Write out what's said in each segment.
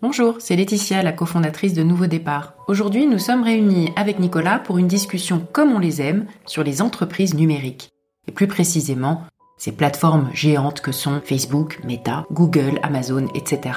Bonjour, c'est Laetitia, la cofondatrice de Nouveau Départ. Aujourd'hui, nous sommes réunis avec Nicolas pour une discussion comme on les aime sur les entreprises numériques. Et plus précisément, ces plateformes géantes que sont Facebook, Meta, Google, Amazon, etc.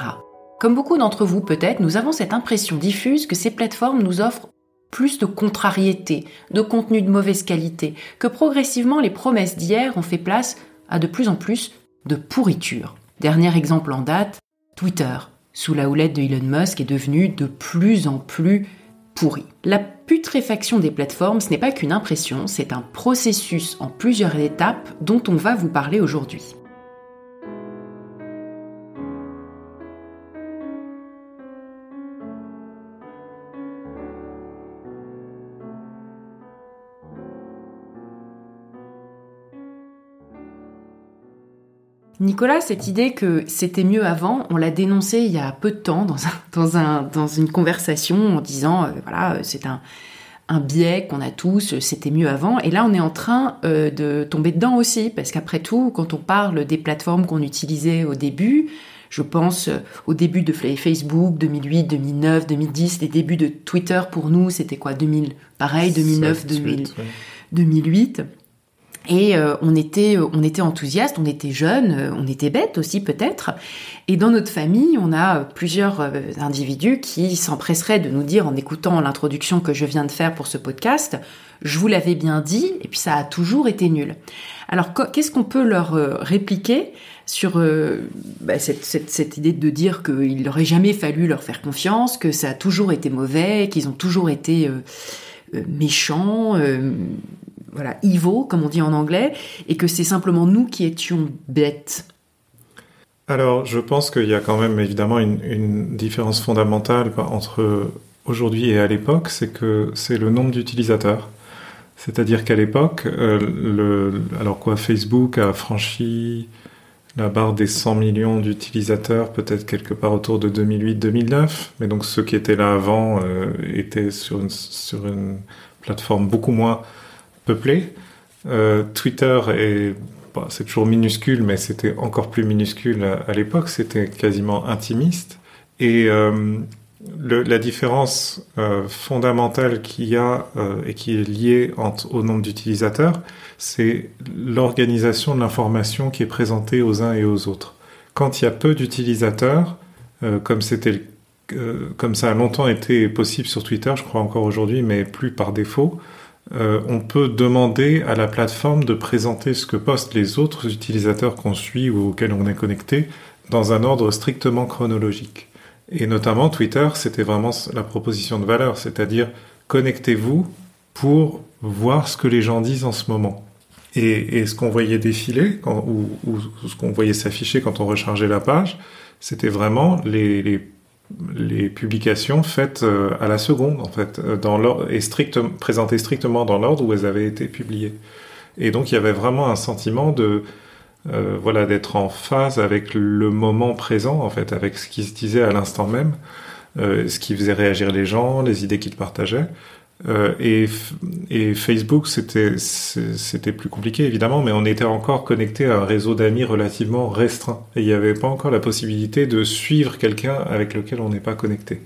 Comme beaucoup d'entre vous peut-être, nous avons cette impression diffuse que ces plateformes nous offrent plus de contrariété, de contenu de mauvaise qualité, que progressivement les promesses d'hier ont fait place à de plus en plus de pourriture. Dernier exemple en date, Twitter, sous la houlette de Elon Musk, est devenu de plus en plus pourri. La putréfaction des plateformes, ce n'est pas qu'une impression, c'est un processus en plusieurs étapes dont on va vous parler aujourd'hui. Nicolas, cette idée que c'était mieux avant, on l'a dénoncé il y a peu de temps dans, dans, un, dans une conversation en disant, euh, voilà, c'est un, un biais qu'on a tous, c'était mieux avant. Et là, on est en train euh, de tomber dedans aussi, parce qu'après tout, quand on parle des plateformes qu'on utilisait au début, je pense euh, au début de Facebook, 2008, 2009, 2010, les débuts de Twitter pour nous, c'était quoi 2000, pareil, 2009, 2000, 2008. Et euh, on était, euh, on était enthousiaste, on était jeune, euh, on était bête aussi peut-être. Et dans notre famille, on a plusieurs individus qui s'empresseraient de nous dire en écoutant l'introduction que je viens de faire pour ce podcast, je vous l'avais bien dit, et puis ça a toujours été nul. Alors qu'est-ce qu'on peut leur répliquer sur bah, cette, cette, cette, idée de dire qu'il n'aurait jamais fallu leur faire confiance, que ça a toujours été mauvais, qu'ils ont toujours été méchants voilà, evil, comme on dit en anglais, et que c'est simplement nous qui étions bêtes Alors, je pense qu'il y a quand même évidemment une, différence fondamentale entre aujourd'hui et à l'époque, c'est que c'est le nombre d'utilisateurs. C'est-à-dire qu'à l'époque, euh, alors quoi, Facebook a franchi la barre des 100 millions d'utilisateurs, peut-être quelque part autour de 2008-2009, mais donc ceux qui étaient là avant euh, étaient sur une, sur une plateforme beaucoup moins peuplé. Euh, Twitter est c'est toujours minuscule, mais c'était encore plus minuscule à, l'époque. C'était quasiment intimiste. Et euh, la différence euh, fondamentale qu'il y a et qui est liée au nombre d'utilisateurs, c'est l'organisation de l'information qui est présentée aux uns et aux autres. Quand il y a peu d'utilisateurs, comme c'était comme ça a longtemps été possible sur Twitter, je crois encore aujourd'hui, mais plus par défaut, euh, on peut demander à la plateforme de présenter ce que postent les autres utilisateurs qu'on suit ou auxquels on est connecté dans un ordre strictement chronologique. Et notamment Twitter, c'était vraiment la proposition de valeur, c'est-à-dire connectez-vous pour voir ce que les gens disent en ce moment. Et, ce qu'on voyait défiler, ou, ce qu'on voyait s'afficher quand on rechargeait la page, c'était vraiment les, les les publications faites euh, à la seconde, en fait, euh, dans et présentées strictement dans l'ordre où elles avaient été publiées. Et donc il y avait vraiment un sentiment de euh, voilà d'être en phase avec le moment présent, en fait, avec ce qui se disait à l'instant même, ce qui faisait réagir les gens, les idées qu'ils partageaient. Euh, et, Facebook, c'était plus compliqué évidemment, mais on était encore connecté à un réseau d'amis relativement restreint. Et il n'y avait pas encore la possibilité de suivre quelqu'un avec lequel on n'est pas connecté.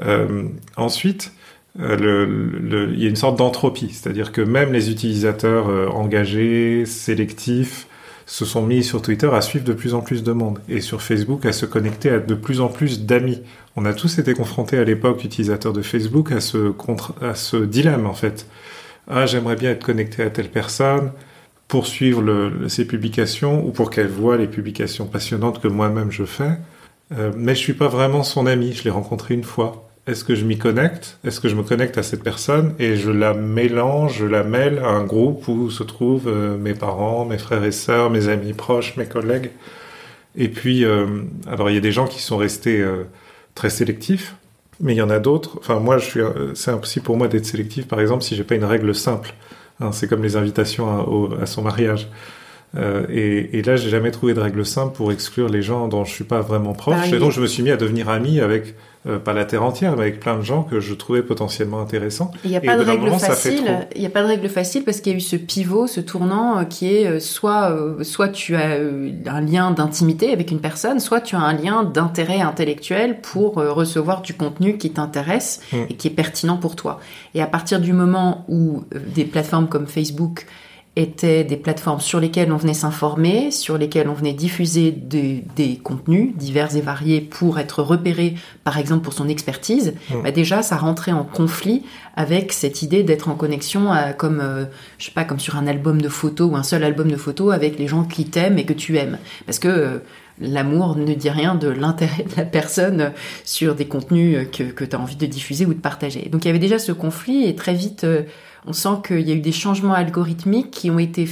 Euh, ensuite, euh, il y a une sorte d'entropie, c'est-à-dire que même les utilisateurs engagés, sélectifs, se sont mis sur Twitter à suivre de plus en plus de monde et sur Facebook à se connecter à de plus en plus d'amis. On a tous été confrontés à l'époque, utilisateurs de Facebook, à ce, dilemme en fait. Ah, j'aimerais bien être connecté à telle personne pour suivre le, ses publications ou pour qu'elle voit les publications passionnantes que moi-même je fais. Euh, mais je suis pas vraiment son ami, je l'ai rencontré une fois est-ce que je m'y connecte? Est-ce que je me connecte à cette personne et je la mélange, je la mêle à un groupe où se trouvent euh, mes parents, mes frères et sœurs, mes amis proches, mes collègues? Et puis, euh, alors il y a des gens qui sont restés euh, très sélectifs, mais il y en a d'autres. Enfin, moi, je suis, c'est impossible pour moi d'être sélectif, par exemple, si j'ai pas une règle simple. Hein, c'est comme les invitations à, son mariage. et, et, là, j'ai jamais trouvé de règle simple pour exclure les gens dont je suis pas vraiment proche. et donc, je me suis mis à devenir ami avec euh, pas la terre entière, mais avec plein de gens que je trouvais potentiellement intéressants. Il n'y a pas de règle facile. Il n'y a pas de règle facile parce qu'il y a eu ce pivot, ce tournant euh, qui est euh, soit soit tu as un lien d'intimité avec une personne, soit tu as un lien d'intérêt intellectuel pour recevoir du contenu qui t'intéresse mm. et qui est pertinent pour toi. Et à partir du moment où des plateformes comme Facebook étaient des plateformes sur lesquelles on venait s'informer, sur lesquelles on venait diffuser des, contenus divers et variés pour être repéré, par exemple pour son expertise, mm. bah déjà ça rentrait en conflit avec cette idée d'être en connexion comme euh, je sais pas comme sur un album de photos ou un seul album de photos avec les gens qui t'aiment et que tu aimes, parce que euh, L'amour ne dit rien de l'intérêt de la personne sur des contenus que, que tu as envie de diffuser ou de partager. Donc il y avait déjà ce conflit et très vite euh, on sent qu'il y a eu des changements algorithmiques qui ont été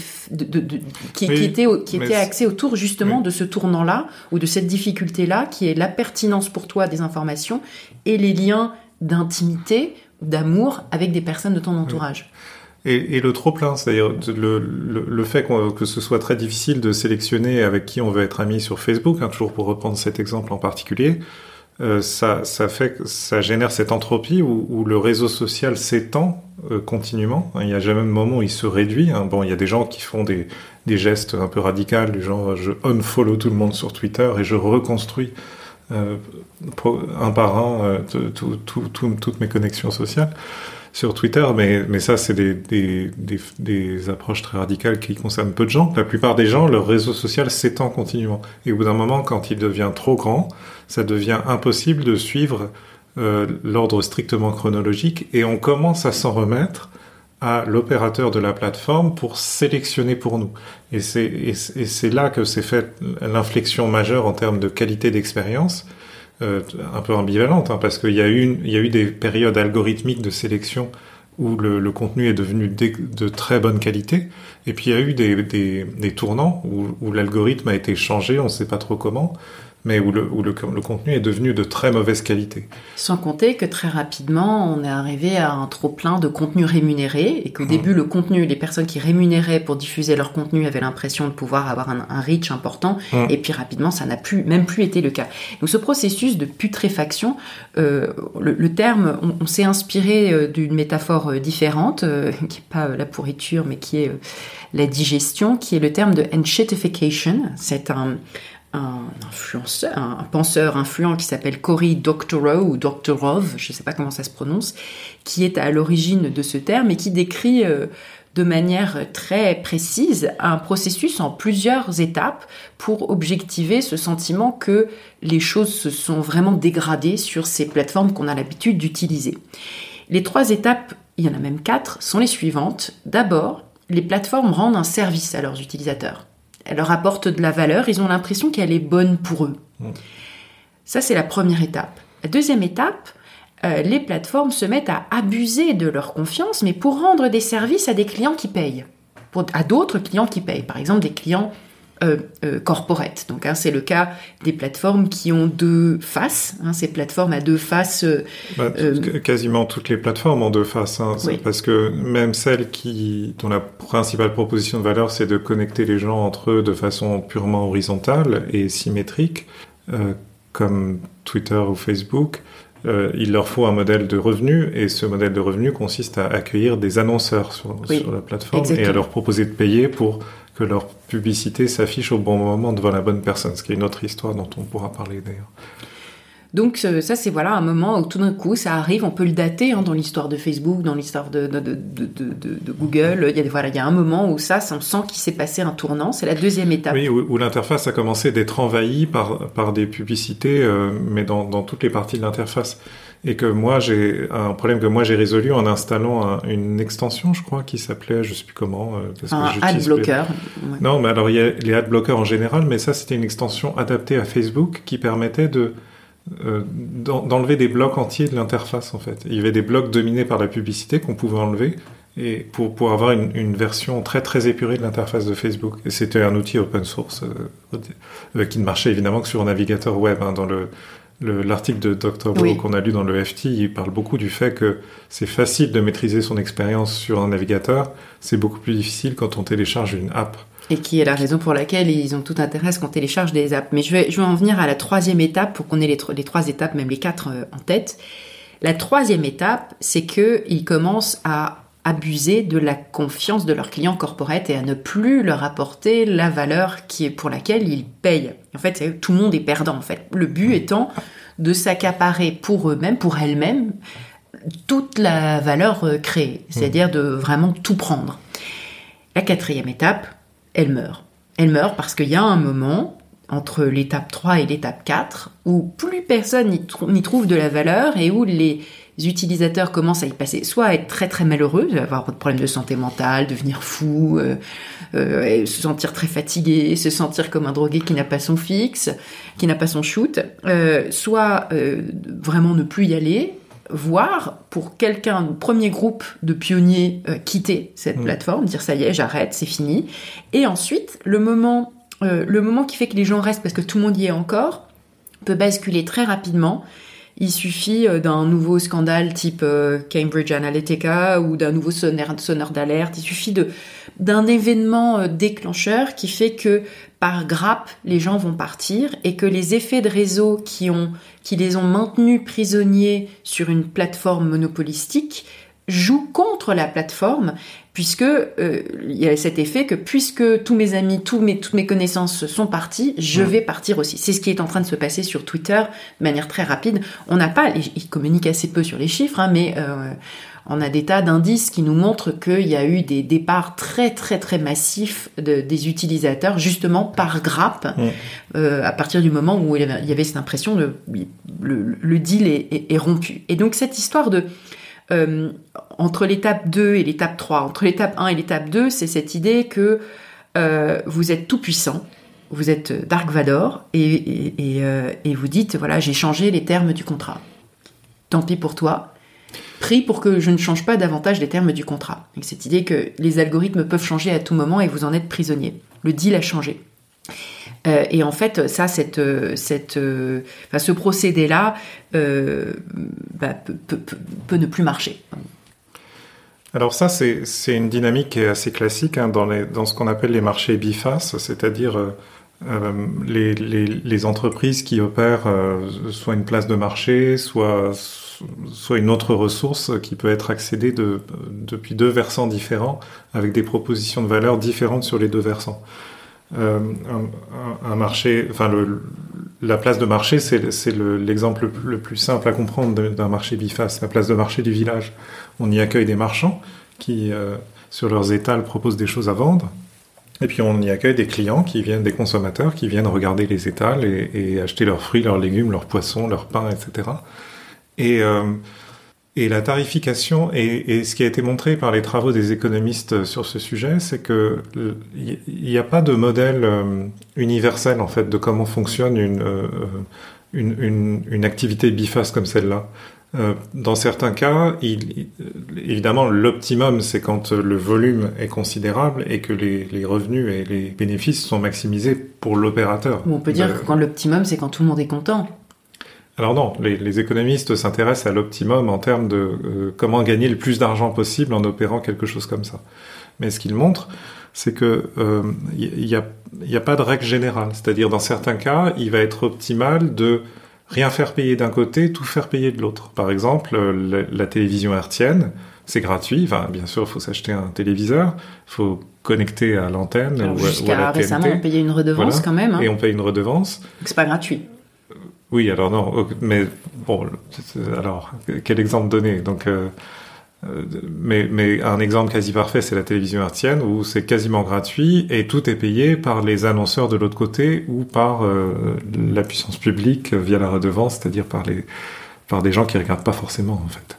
qui, étaient qui étaient axés autour justement de ce tournant-là ou de cette difficulté-là qui est la pertinence pour toi des informations et les liens d'intimité, d'amour avec des personnes de ton entourage. Et, le trop plein, c'est-à-dire le, le, fait que ce soit très difficile de sélectionner avec qui on veut être ami sur Facebook, hein, toujours pour reprendre cet exemple en particulier, ça, ça fait ça génère cette entropie où, le réseau social s'étend euh, continuellement. Il n'y a jamais de moment où il se réduit. Hein. Bon, il y a des gens qui font des, gestes un peu radicaux, du genre je unfollow tout le monde sur Twitter et je reconstruis euh, un par un euh, toutes mes connexions sociales sur Twitter, mais, ça, c'est des, des, approches très radicales qui concernent peu de gens. La plupart des gens, leur réseau social s'étend continuellement. Et au bout d'un moment, quand il devient trop grand, ça devient impossible de suivre euh, l'ordre strictement chronologique et on commence à s'en remettre à l'opérateur de la plateforme pour sélectionner pour nous. Et c'est là que s'est faite l'inflexion majeure en termes de qualité d'expérience euh, un peu ambivalente, hein, parce qu'il y, a eu des périodes algorithmiques de sélection où le, contenu est devenu de, très bonne qualité, et puis il y a eu des, tournants où l'algorithme a été changé, on ne sait pas trop comment, mais où, le, où le, le, contenu est devenu de très mauvaise qualité. Sans compter que très rapidement, on est arrivé à un trop-plein de contenu rémunéré, et qu'au mmh. début, le contenu, les personnes qui rémunéraient pour diffuser leur contenu avaient l'impression de pouvoir avoir un, un reach important, mmh. et puis rapidement, ça n'a plus, même plus été le cas. Donc ce processus de putréfaction, euh, le, le, terme, on, on s'est inspiré euh, d'une métaphore euh, différente, euh, qui n'est pas la pourriture, mais qui est la digestion, qui est le terme de enshitification. C'est un un influenceur, un penseur influent qui s'appelle Cory Doctorow ou Doctorov, je ne sais pas comment ça se prononce, qui est à l'origine de ce terme et qui décrit euh, de manière très précise un processus en plusieurs étapes pour objectiver ce sentiment que les choses se sont vraiment dégradées sur ces plateformes qu'on a l'habitude d'utiliser. Les trois étapes, il y en a même quatre, sont les suivantes. D'abord, les plateformes rendent un service à leurs utilisateurs elle leur apporte de la valeur, ils ont l'impression qu'elle est bonne pour eux. Mm. Ça, c'est la première étape. La deuxième étape, euh, les plateformes se mettent à abuser de leur confiance, mais pour rendre des services à des clients qui payent, à d'autres clients qui payent, par exemple des clients euh, euh, corporate. Donc hein, c'est le cas des plateformes qui ont deux faces. Hein, ces plateformes à deux faces. Euh, bah, quasiment toutes les plateformes ont deux faces, hein, parce que même celles qui dont la principale proposition de valeur c'est de connecter les gens entre eux de façon purement horizontale et symétrique, comme Twitter ou Facebook. il leur faut un modèle de revenu et ce modèle de revenu consiste à accueillir des annonceurs sur, sur la plateforme et à leur proposer de payer pour que leur publicité s'affiche au bon moment devant la bonne personne, ce qui est une autre histoire dont on pourra parler d'ailleurs. Donc euh, ça c'est voilà un moment où tout d'un coup ça arrive, on peut le dater hein, dans l'histoire de Facebook, dans l'histoire de, de, de, de, Google. Il y a voilà il y a un moment où ça, on sent qu'il s'est passé un tournant. C'est la deuxième étape. Oui, où, l'interface a commencé d'être envahie par par des publicités, euh, mais dans, dans toutes les parties de l'interface et que moi j'ai un problème que moi j'ai résolu en installant une extension, je crois, qui s'appelait, je sais plus comment. Euh, parce un que ad blocker. Non, mais alors il y a les ad blockers en général, mais ça c'était une extension adaptée à Facebook qui permettait de euh, d'enlever des blocs entiers de l'interface en fait. Il y avait des blocs dominés par la publicité qu'on pouvait enlever et pour, pour avoir une, une, version très très épurée de l'interface de Facebook. Et c'était un outil open source euh, euh, qui ne marchait évidemment que sur un navigateur web. Hein, dans le l'article de Dr. Bro qu'on a lu dans le FT, il parle beaucoup du fait que c'est facile de maîtriser son expérience sur un navigateur, c'est beaucoup plus difficile quand on télécharge une app. Et qui est la raison pour laquelle ils ont tout intérêt à ce qu'on télécharge des apps. Mais je vais, je vais en venir à la troisième étape pour qu'on ait les, les, trois étapes, même les quatre euh, en tête. La troisième étape, c'est qu'ils commencent à abuser de la confiance de leurs clients corporate et à ne plus leur apporter la valeur qui est pour laquelle ils payent. En fait, tout le monde est perdant. En fait, le but étant de s'accaparer pour eux-mêmes, pour elles-mêmes, toute la valeur euh, créée, c'est-à-dire de vraiment tout prendre. La quatrième étape, elle meurt. Elle meurt parce qu'il y a un moment entre l'étape 3 et l'étape 4 où plus personne n'y trouve de la valeur et où les utilisateurs commencent à y passer, soit à être très très malheureux, avoir des problèmes de santé mentale, devenir fou, euh, euh, se sentir très fatigué, se sentir comme un drogué qui n'a pas son fixe, qui n'a pas son shoot, euh, soit vraiment ne plus y aller, voire pour quelqu'un, premier groupe de pionniers, quitter cette mmh. plateforme, dire ça y est, j'arrête, c'est fini, et ensuite le moment, le moment qui fait que les gens restent parce que tout le monde y est encore, peut basculer très rapidement il suffit euh, d'un nouveau scandale type euh, Cambridge Analytica ou d'un nouveau sonneur, d'alerte. Il suffit d'un événement euh, déclencheur qui fait que par grappe, les gens vont partir et que les effets de réseau qui les ont maintenus prisonniers sur une plateforme monopolistique jouent contre la plateforme puisque euh, il y a cet effet que puisque tous mes amis, tous mes, toutes mes connaissances sont partis, je vais partir aussi. C'est ce qui est en train de se passer sur Twitter de manière très rapide. On n'a pas, ils communiquent assez peu sur les chiffres, hein, mais euh, on a des tas d'indices qui nous montrent qu'il y a eu des départs très très très massifs de, des utilisateurs justement par grappe euh, à partir du moment où il y avait, cette impression de le, le deal est, est rompu. Et donc cette histoire de euh, entre l'étape 2 et l'étape 3, entre l'étape 1 et l'étape 2, c'est cette idée que euh, vous êtes tout puissant, vous êtes Dark Vador, euh, et, vous dites, voilà, j'ai changé les termes du contrat. Tant pis pour toi. Prie pour que je ne change pas davantage les termes du contrat. cette idée que les algorithmes peuvent changer à tout moment et vous en êtes prisonnier. Le deal a changé. Euh, et en fait, ça, cette, cette, euh, ce procédé-là euh, bah, peut, ne plus marcher. Alors ça, c'est une dynamique qui est assez classique hein, dans, les, dans, ce qu'on appelle les marchés bifaces, c'est-à-dire les, les, entreprises qui opèrent soit une place de marché, soit, soit une autre ressource qui peut être accédée de, depuis deux versants différents, avec des propositions de valeur différentes sur les deux versants. Euh, un, marché, enfin le, la place de marché, c'est l'exemple le, plus simple à comprendre d'un marché biface, la place de marché du village. On y accueille des marchands qui, euh, sur leurs étals, proposent des choses à vendre. Et puis on y accueille des clients qui viennent, des consommateurs qui viennent regarder les étals et, et acheter leurs fruits, leurs légumes, leurs poissons, leurs pains, etc. Et et la tarification, et, ce qui a été montré par les travaux des économistes sur ce sujet, c'est que il n'y a pas de modèle euh, universel en fait de comment fonctionne une, euh, une, une, une activité biface comme celle-là. Euh, dans certains cas, il, évidemment, l'optimum, c'est quand le volume est considérable et que les, les, revenus et les bénéfices sont maximisés pour l'opérateur. On peut dire que quand l'optimum, c'est quand tout le monde est content. Alors non, les, économistes s'intéressent à l'optimum en termes de euh, comment gagner le plus d'argent possible en opérant quelque chose comme ça. Mais ce qu'ils montrent, c'est que il euh, n'y a, y a pas de règle générale. C'est-à-dire dans certains cas, il va être optimal de rien faire payer d'un côté, tout faire payer de l'autre. Par exemple, la, télévision hertzienne, c'est gratuit. Enfin, bien sûr, il faut s'acheter un téléviseur, il faut connecter à l'antenne ou, à la récemment, on payait une redevance quand même. Hein. Et on paye une redevance. C'est pas gratuit. Oui, alors non, mais bon, alors quel exemple donner? Donc, euh, euh, mais, mais un exemple quasi parfait, c'est la télévision hertzienne où c'est quasiment gratuit et tout est payé par les annonceurs de l'autre côté ou par euh, la puissance publique via la redevance, c'est-à-dire par les par des gens qui regardent pas forcément en fait.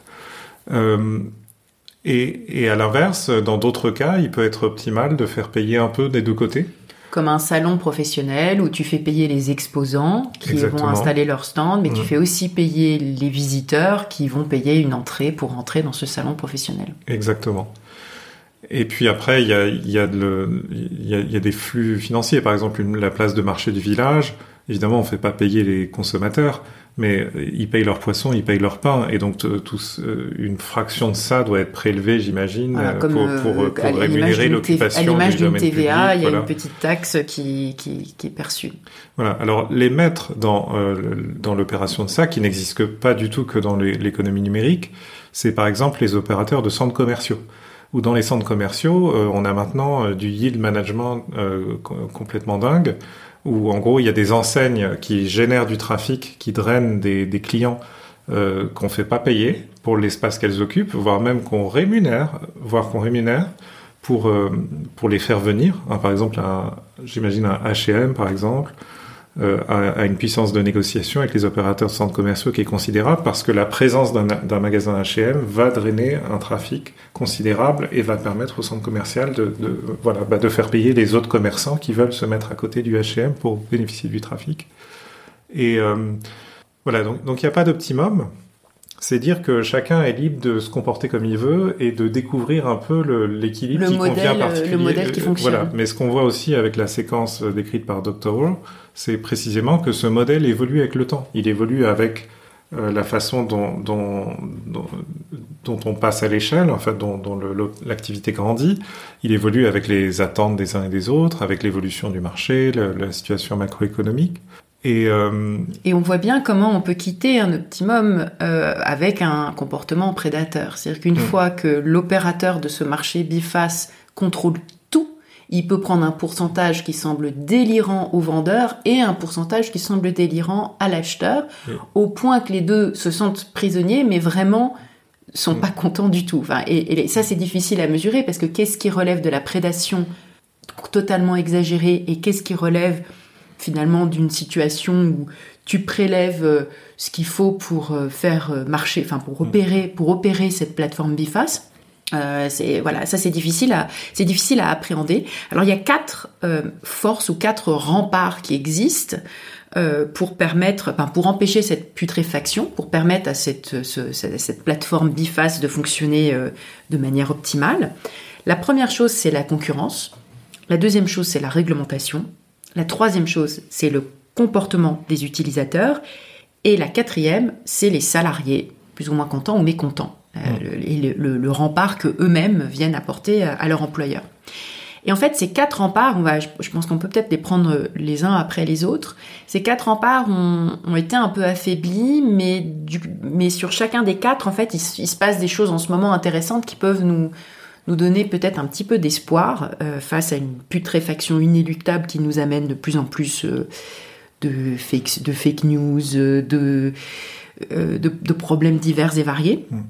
Et, et à l'inverse, dans d'autres cas, il peut être optimal de faire payer un peu des deux côtés comme un salon professionnel où tu fais payer les exposants qui vont installer leur stand, mais tu fais aussi payer les visiteurs qui vont payer une entrée pour entrer dans ce salon professionnel. Exactement. Et puis après, il y a, y, a y, a, y a, des flux financiers. Par exemple, la place de marché du village, évidemment, on ne fait pas payer les consommateurs, mais ils payent leur poisson, ils payent leur pain, et donc tous, une fraction de ça doit être prélevée, j'imagine, pour, pour, pour rémunérer l'occupation À l'image d'une TVA, il y a une petite taxe qui, qui, qui, est perçue. Voilà. Alors les mettre dans dans l'opération de ça, qui n'existe pas du tout que dans l'économie numérique, c'est par exemple les opérateurs de centres commerciaux ou dans les centres commerciaux, euh, on a maintenant euh, du yield management euh, complètement dingue, où en gros il y a des enseignes qui génèrent du trafic, qui drainent des, clients euh, qu'on fait pas payer pour l'espace qu'elles occupent, voire même qu'on rémunère, voire qu'on rémunère pour pour les faire venir. Hein, par exemple, j'imagine un H&M par exemple, euh, à, une puissance de négociation avec les opérateurs de centres commerciaux qui est considérable parce que la présence d'un magasin H&M va drainer un trafic considérable et va permettre au centre commercial de, de voilà, bah de faire payer les autres commerçants qui veulent se mettre à côté du H&M pour bénéficier du trafic. Et euh, voilà, donc il n'y a pas d'optimum. C'est dire que chacun est libre de se comporter comme il veut et de découvrir un peu l'équilibre qui convient particulier. Le modèle qui fonctionne. Voilà. Mais ce qu'on voit aussi avec la séquence décrite par Dr. Wall, c'est précisément que ce modèle évolue avec le temps. Il évolue avec euh, la façon dont, dont, dont, on passe à l'échelle, en fait, dont, dont l'activité grandit. Il évolue avec les attentes des uns et des autres, avec l'évolution du marché, la situation macroéconomique. Et, euh... et, on voit bien comment on peut quitter un optimum euh, avec un comportement prédateur. C'est-à-dire qu'une mm. fois que l'opérateur de ce marché biface contrôle il peut prendre un pourcentage qui semble délirant au vendeur et un pourcentage qui semble délirant à l'acheteur, au point que les deux se sentent prisonniers, mais vraiment sont mm. pas contents du tout. Enfin, et, ça, c'est difficile à mesurer parce que qu'est-ce qui relève de la prédation totalement exagérée et qu'est-ce qui relève finalement d'une situation où tu prélèves euh, ce qu'il faut pour euh, faire euh, marcher, enfin pour mm. opérer, pour opérer cette plateforme biface. Euh, c'est voilà, ça c'est difficile à c'est difficile à appréhender. Alors il y a quatre euh, forces ou quatre remparts qui existent euh, pour permettre, enfin, pour empêcher cette putréfaction, pour permettre à cette ce, cette plateforme biface de fonctionner de manière optimale. La première chose c'est la concurrence. La deuxième chose c'est la réglementation. La troisième chose c'est le comportement des utilisateurs. Et la quatrième c'est les salariés, plus ou moins contents ou mécontents. Euh, et le, rempart que eux-mêmes viennent apporter à, leur employeur. Et en fait, ces quatre remparts, on va, je, pense qu'on peut peut-être les prendre les uns après les autres. Ces quatre remparts ont, ont été un peu affaiblis, mais, du, mais sur chacun des quatre, en fait, il, se passe des choses en ce moment intéressantes qui peuvent nous, nous donner peut-être un petit peu d'espoir euh, face à une putréfaction inéluctable qui nous amène de plus en plus euh, de, fake, de fake news, de, de, de, problèmes divers et variés. Mmh.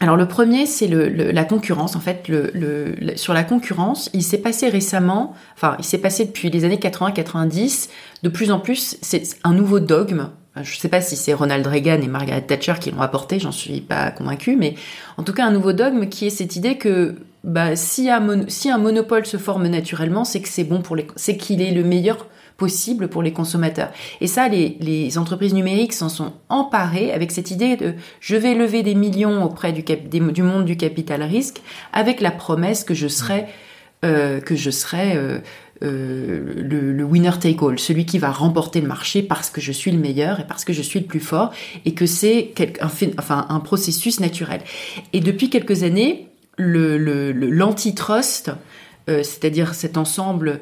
Alors le premier, c'est le, la concurrence. En fait, le, sur la concurrence, il s'est passé récemment, enfin, il s'est passé depuis les années 80-90, de plus en plus, c'est un nouveau dogme. Je ne sais pas si c'est Ronald Reagan et Margaret Thatcher qui l'ont apporté, j'en suis pas convaincue, mais en tout cas un nouveau dogme qui est cette idée que bah, si, un monopole se forme naturellement, c'est que c'est bon pour les, c'est qu'il est le meilleur possible pour les consommateurs. Et ça, les, les entreprises numériques s'en sont emparées avec cette idée de je vais lever des millions auprès du, cap, du monde du capital risque avec la promesse que je serai euh, que je serai euh, euh, le, winner take all, celui qui va remporter le marché parce que je suis le meilleur et parce que je suis le plus fort et que c'est un, processus naturel. Et depuis quelques années, l'antitrust, euh, c'est-à-dire cet ensemble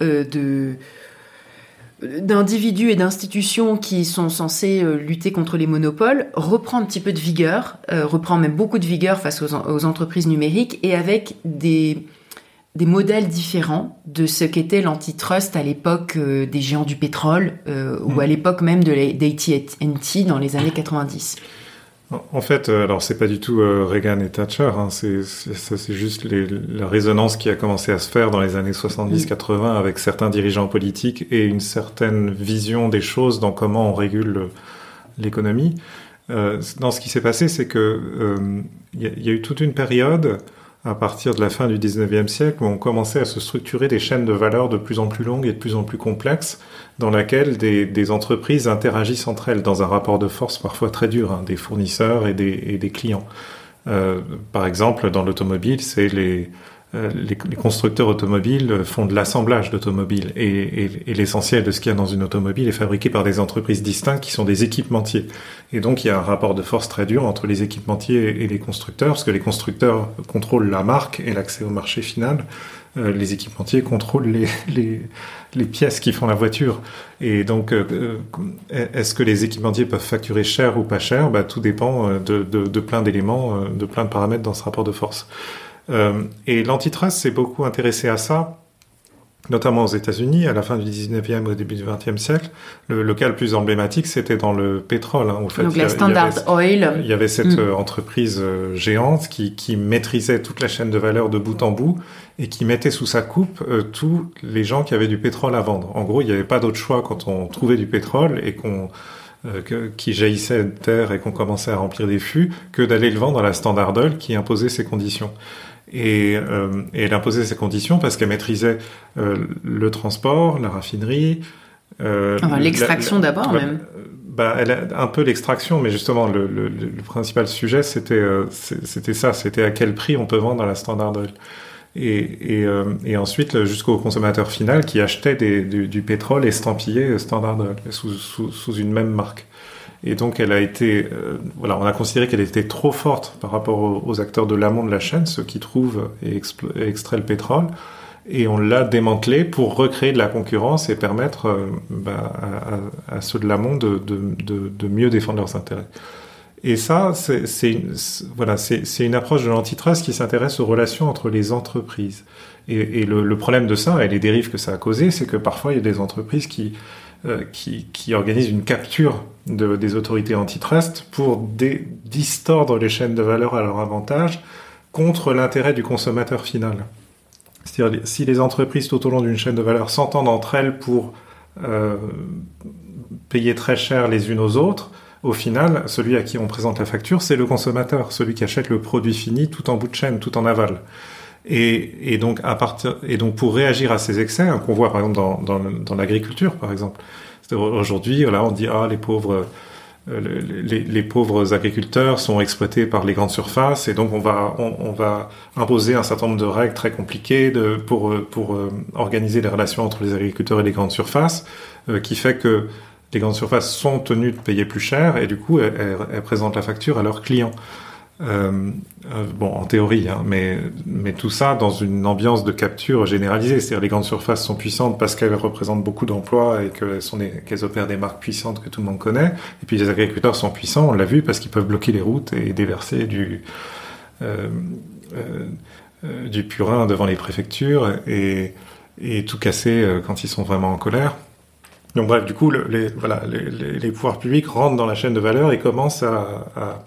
euh, d'individus et d'institutions qui sont censés lutter contre les monopoles reprend un petit peu de vigueur, reprend même beaucoup de vigueur face aux, entreprises numériques et avec des, des modèles différents de ce qu'était l'antitrust à l'époque euh, des géants du pétrole ou à mmh. l'époque même de l'AT&T dans les années 90. En fait, euh, alors c'est pas du tout euh, Reagan et Thatcher, hein, c'est juste les, la résonance qui a commencé à se faire dans les années 70-80 avec certains dirigeants politiques et une certaine vision des choses dans comment on régule l'économie. Euh, dans ce qui s'est passé, c'est que il y, y, a eu toute une période à partir de la fin du 19e siècle où on commençait à se structurer des chaînes de valeur de plus en plus longues et de plus en plus complexes dans laquelle des, des entreprises interagissent entre elles dans un rapport de force parfois très dur, hein, des fournisseurs et des, et des clients. Euh, par exemple, dans l'automobile, c'est les, euh, les, constructeurs automobiles font de l'assemblage d'automobiles et, l'essentiel de ce qu'il y a dans une automobile est fabriqué par des entreprises distinctes qui sont des équipementiers. Et donc il y a un rapport de force très dur entre les équipementiers et les constructeurs, parce que les constructeurs contrôlent la marque et l'accès au marché final. Euh, les équipementiers contrôlent les, les, pièces qui font la voiture. Et donc, euh, est-ce que les équipementiers peuvent facturer cher ou pas cher? Bah, Tout dépend de, de, de plein d'éléments, de plein de paramètres dans ce rapport de force. Euh, et l'antitrust s'est beaucoup intéressé à ça, notamment aux États-Unis, à la fin du 19e, au début du 20e siècle. Le, cas le plus emblématique, c'était dans le pétrole. Hein, fait, Donc la Standard Oil. Il y avait cette mm. euh, entreprise euh, géante qui, qui, maîtrisait toute la chaîne de valeur de bout en bout et qui mettait sous sa coupe tous les gens qui avaient du pétrole à vendre. En gros, il n'y avait pas d'autre choix quand on trouvait du pétrole et qu'on qui jaillissait de terre et qu'on commençait à remplir des fûts, que d'aller le vendre à la Standard Oil qui imposait ces conditions. Et, euh, et, elle imposait ces conditions parce qu'elle maîtrisait euh, le transport, la raffinerie. Euh, l'extraction d'abord même. Bah, elle a un peu l'extraction, mais justement le, le, le principal sujet c'était euh, c'était ça, c'était à quel prix on peut vendre à la Standard Oil. Et, et, euh, et ensuite jusqu'au consommateur final qui achetait des, du, du, pétrole estampillé Standard Oil sous, sous, sous une même marque. Et donc, elle a été, euh, voilà, on a considéré qu'elle était trop forte par rapport aux, acteurs de l'amont de la chaîne, ceux qui trouvent et, extraient le pétrole. Et on l'a démantelé pour recréer de la concurrence et permettre euh, bah, à, ceux de l'amont de, mieux défendre leurs intérêts. Et ça, c'est voilà, une approche de l'antitrust qui s'intéresse aux relations entre les entreprises. Et, le, problème de ça et les dérives que ça a causé, c'est que parfois il y a des entreprises qui euh, qui, qui organise une capture de, des autorités antitrust pour distordre les chaînes de valeur à leur avantage contre l'intérêt du consommateur final. C'est-à-dire si les entreprises tout au long d'une chaîne de valeur s'entendent entre elles pour euh, payer très cher les unes aux autres, au final, celui à qui on présente la facture, c'est le consommateur, celui qui achète le produit fini tout en bout de chaîne, tout en aval. Et, donc, pour réagir à ces excès, hein, qu'on voit par exemple dans l'agriculture, par exemple, aujourd'hui, voilà, on dit ah les pauvres, euh, les, pauvres agriculteurs sont exploités par les grandes surfaces, et donc on va, on, va imposer un certain nombre de règles très compliquées pour pour euh, organiser les relations entre les agriculteurs et les grandes surfaces, euh, qui fait que les grandes surfaces sont tenues de payer plus cher, et du coup, elles présentent la facture à leurs clients. Euh, euh, bon, en théorie, hein, mais, mais tout ça dans une ambiance de capture généralisée. C'est-à-dire les grandes surfaces sont puissantes parce qu'elles représentent beaucoup d'emplois et qu'elles opèrent des marques puissantes que tout le monde connaît. Et puis les agriculteurs sont puissants, on l'a vu, parce qu'ils peuvent bloquer les routes et déverser du euh, purin devant les préfectures et, tout casser quand ils sont vraiment en colère. Donc bref, du coup, le, les, pouvoirs publics rentrent dans la chaîne de valeur et commencent à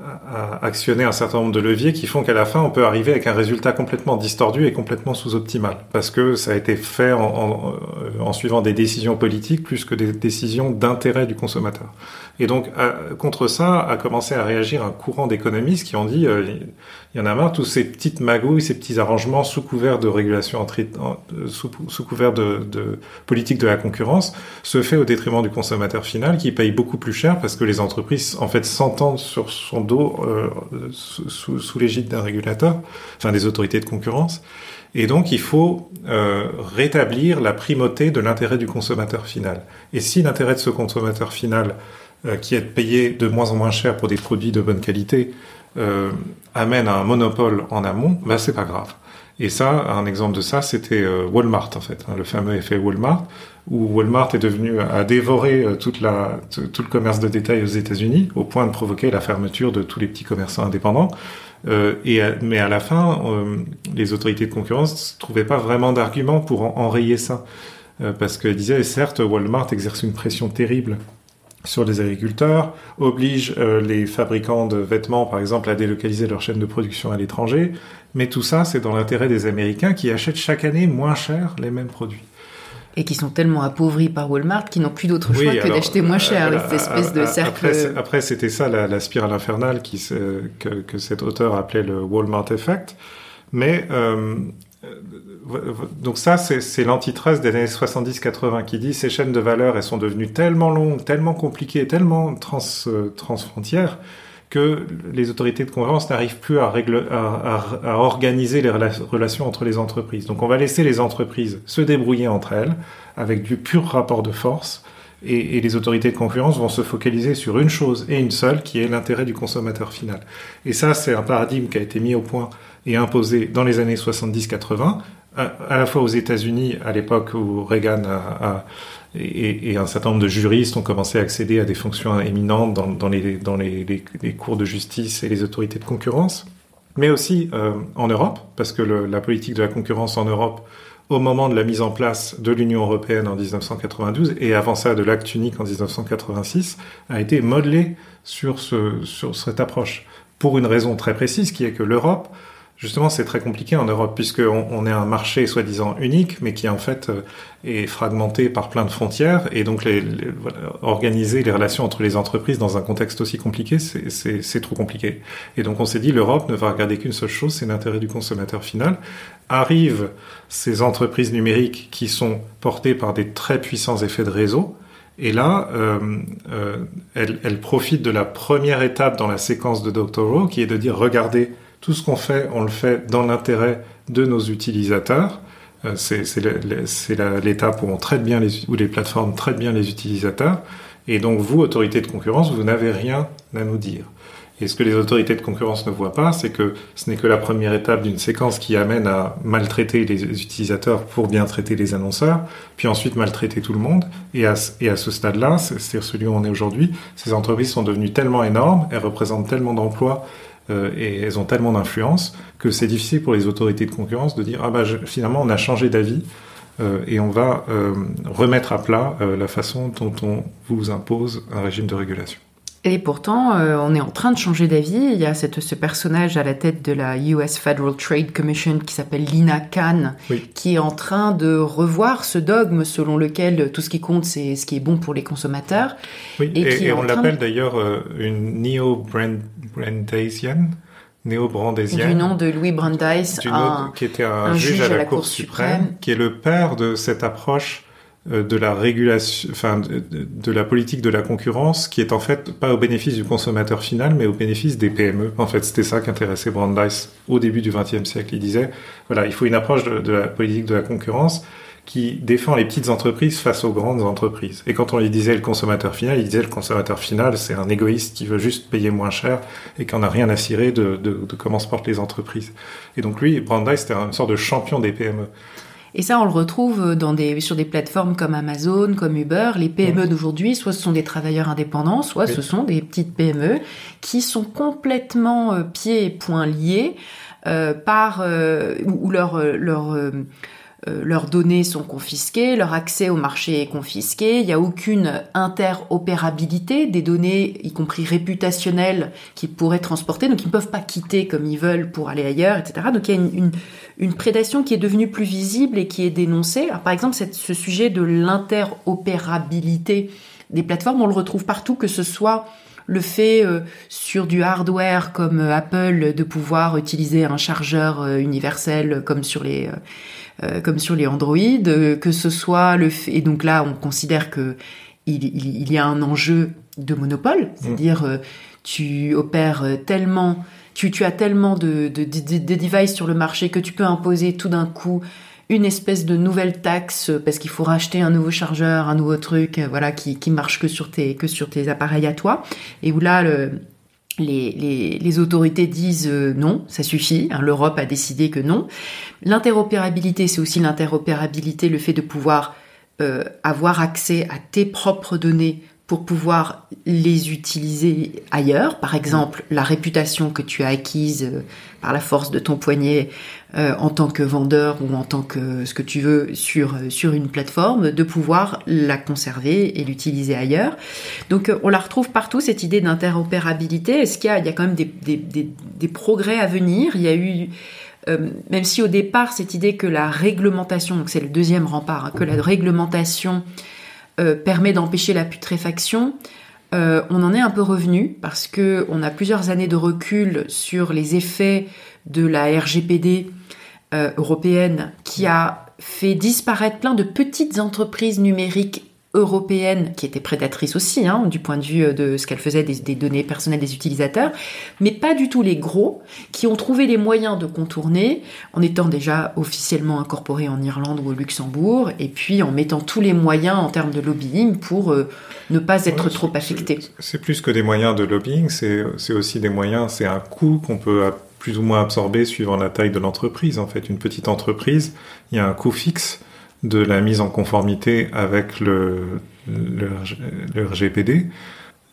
à actionner un certain nombre de leviers qui font qu'à la fin, on peut arriver avec un résultat complètement distordu et complètement sous-optimal. Parce que ça a été fait en, euh, suivant des décisions politiques plus que des décisions d'intérêt du consommateur. Et donc, contre ça, a commencé à réagir un courant d'économistes qui ont dit, euh, il y en a marre, tous ces petites magouilles, ces petits arrangements sous couvert de régulation, sous, sous couvert de, politique de la concurrence, se fait au détriment du consommateur final qui paye beaucoup plus cher parce que les entreprises, en fait, s'entendent sur son dos euh, sous, l'égide d'un régulateur, enfin des autorités de concurrence. Et donc, il faut euh, rétablir la primauté de l'intérêt du consommateur final. Et si l'intérêt de ce consommateur final euh, qui est payé de moins en moins cher pour des produits de bonne qualité, euh, amène à un monopole en amont, bah c'est pas grave. Et ça, un exemple de ça, c'était euh, Walmart en fait, hein, le fameux effet Walmart, où Walmart est devenu à dévorer euh, tout le commerce de détail aux États-Unis, au point de provoquer la fermeture de tous les petits commerçants indépendants. Et mais à la fin, les autorités de concurrence trouvaient pas vraiment d'arguments pour enrayer ça, parce qu'elles disaient certes, Walmart exerce une pression terrible sur les agriculteurs, oblige euh, les fabricants de vêtements, par exemple, à délocaliser leur chaîne de production à l'étranger. Mais tout ça, c'est dans l'intérêt des Américains qui achètent chaque année moins cher les mêmes produits. Et qui sont tellement appauvris par Walmart qu'ils n'ont plus d'autre choix que d'acheter moins cher, cette espèce de cercle. Après, après c'était ça la, la, spirale infernale qui, que, que cet auteur appelait le Walmart Effect. Mais euh, donc ça, c'est l'antitrust des années 70-80 qui dit ces chaînes de valeur, elles sont devenues tellement longues, tellement compliquées, tellement trans, transfrontières que les autorités de concurrence n'arrivent plus à, organiser les relations entre les entreprises. Donc on va laisser les entreprises se débrouiller entre elles avec du pur rapport de force et, les autorités de concurrence vont se focaliser sur une chose et une seule qui est l'intérêt du consommateur final. Et ça, c'est un paradigme qui a été mis au point et imposé dans les années 70-80, à, la fois aux États-Unis à l'époque où Reagan et, un certain nombre de juristes ont commencé à accéder à des fonctions éminentes dans, les, dans les, cours de justice et les autorités de concurrence, mais aussi euh, en Europe, parce que la politique de la concurrence en Europe, au moment de la mise en place de l'Union européenne en 1992 et avant ça de l'acte unique en 1986, a été modelée sur, ce, sur cette approche, pour une raison très précise, qui est que l'Europe Justement, c'est très compliqué en Europe puisqu'on on est un marché soi-disant unique, mais qui en fait euh, est fragmenté par plein de frontières. Et donc, organiser les relations entre les entreprises dans un contexte aussi compliqué, c'est trop compliqué. Et donc, on s'est dit, l'Europe ne va regarder qu'une seule chose, c'est l'intérêt du consommateur final. Arrivent ces entreprises numériques qui sont portées par des très puissants effets de réseau. Et là, euh, euh, elles, elles profitent de la première étape dans la séquence de Doctorow, qui est de dire, regardez, tout ce qu'on fait, on le fait dans l'intérêt de nos utilisateurs. Euh, c'est l'étape où on traite bien les, où les plateformes traitent bien les utilisateurs. Et donc vous, autorité de concurrence, vous n'avez rien à nous dire. Et ce que les autorités de concurrence ne voient pas, c'est que ce n'est que la première étape d'une séquence qui amène à maltraiter les utilisateurs pour bien traiter les annonceurs, puis ensuite maltraiter tout le monde. Et à, ce stade-là, c'est-à-dire celui où on est aujourd'hui, ces entreprises sont devenues tellement énormes, elles représentent tellement d'emplois euh, et elles ont tellement d'influence que c'est difficile pour les autorités de concurrence de dire ah bah finalement on a changé d'avis euh, et on va euh, remettre à plat la façon dont on vous impose un régime de régulation. Et pourtant, euh, on est en train de changer d'avis. Il y a cette, ce personnage à la tête de la US Federal Trade Commission qui s'appelle Lina Khan, qui est en train de revoir ce dogme selon lequel tout ce qui compte, c'est ce qui est bon pour les consommateurs. Oui, et, on l'appelle d'ailleurs euh, une neo-Brandeisienne. Néo-Brandésienne. Du nom de Louis Brandeis, un, qui était un, juge, à la, Cour, suprême, qui est le père de cette approche de la régulation, enfin de, la politique de la concurrence, qui est en fait pas au bénéfice du consommateur final, mais au bénéfice des PME. En fait, c'était ça qu'intéressait Brandeis au début du XXe siècle. Il disait, voilà, il faut une approche de, la politique de la concurrence qui défend les petites entreprises face aux grandes entreprises. Et quand on lui disait le consommateur final, il disait le consommateur final, c'est un égoïste qui veut juste payer moins cher et qui en a rien à cirer de, de, de comment se portent les entreprises. Et donc lui, Brandeis, c'était une sorte de champion des PME. Et ça, on le retrouve dans des, sur des plateformes comme Amazon, comme Uber. Les PME d'aujourd'hui, soit ce sont des travailleurs indépendants, soit ce sont des petites PME qui sont complètement euh, pieds et poings liés euh, par euh, ou leur leur euh, leurs données sont confisquées, leur accès au marché est confisqué, il n'y a aucune interopérabilité des données, y compris réputationnelles, qui pourraient transporter, donc ils ne peuvent pas quitter comme ils veulent pour aller ailleurs, etc. Donc il y a une, une, prédation qui est devenue plus visible et qui est dénoncée. par exemple, ce sujet de l'interopérabilité des plateformes, on le retrouve partout, que ce soit le fait euh, sur du hardware comme euh, Apple de pouvoir utiliser un chargeur universel comme sur les euh, comme sur les Android, euh, que ce soit le fait, et donc là on considère que il, y a un enjeu de monopole, c'est-à-dire mm. euh, tu opères tellement, tu, tu as tellement de, de, de, devices sur le marché que tu peux imposer tout d'un coup une espèce de nouvelle taxe parce qu'il faut racheter un nouveau chargeur, un nouveau truc, voilà, qui, qui marche que sur tes que sur tes appareils à toi, et où là le, les, autorités disent euh, non, ça suffit, hein, l'Europe a décidé que non. L'interopérabilité, c'est aussi l'interopérabilité, le fait de pouvoir euh, avoir accès à tes propres données pour pouvoir les utiliser ailleurs. Par exemple, la réputation que tu as acquise euh, par la force de ton poignet euh, en tant que vendeur ou en tant que ce que tu veux sur euh, sur une plateforme, de pouvoir la conserver et l'utiliser ailleurs. Donc on la retrouve partout cette idée d'interopérabilité. Est-ce qu'il y a il y a quand même des, des, des, des progrès à venir? Il y a eu même si au départ cette idée que la réglementation, donc c'est le deuxième rempart, hein, que la réglementation euh, permet d'empêcher la putréfaction, euh, on en est un peu revenu parce que on a plusieurs années de recul sur les effets de la RGPD euh, européenne qui a fait disparaître plein de petites entreprises numériques européennes qui étaient prédatrices aussi, hein, du point de vue de ce qu'elles faisaient des, données personnelles des utilisateurs, mais pas du tout les gros qui ont trouvé les moyens de contourner en étant déjà officiellement incorporés en Irlande ou au Luxembourg, et puis en mettant tous les moyens en termes de lobbying pour euh, ne pas être trop affectés. C'est plus que des moyens de lobbying, c'est aussi des moyens, c'est un coût qu'on peut plus ou moins absorber suivant la taille de l'entreprise. En fait, une petite entreprise, il y a un coût fixe de la mise en conformité avec le, le, RGPD,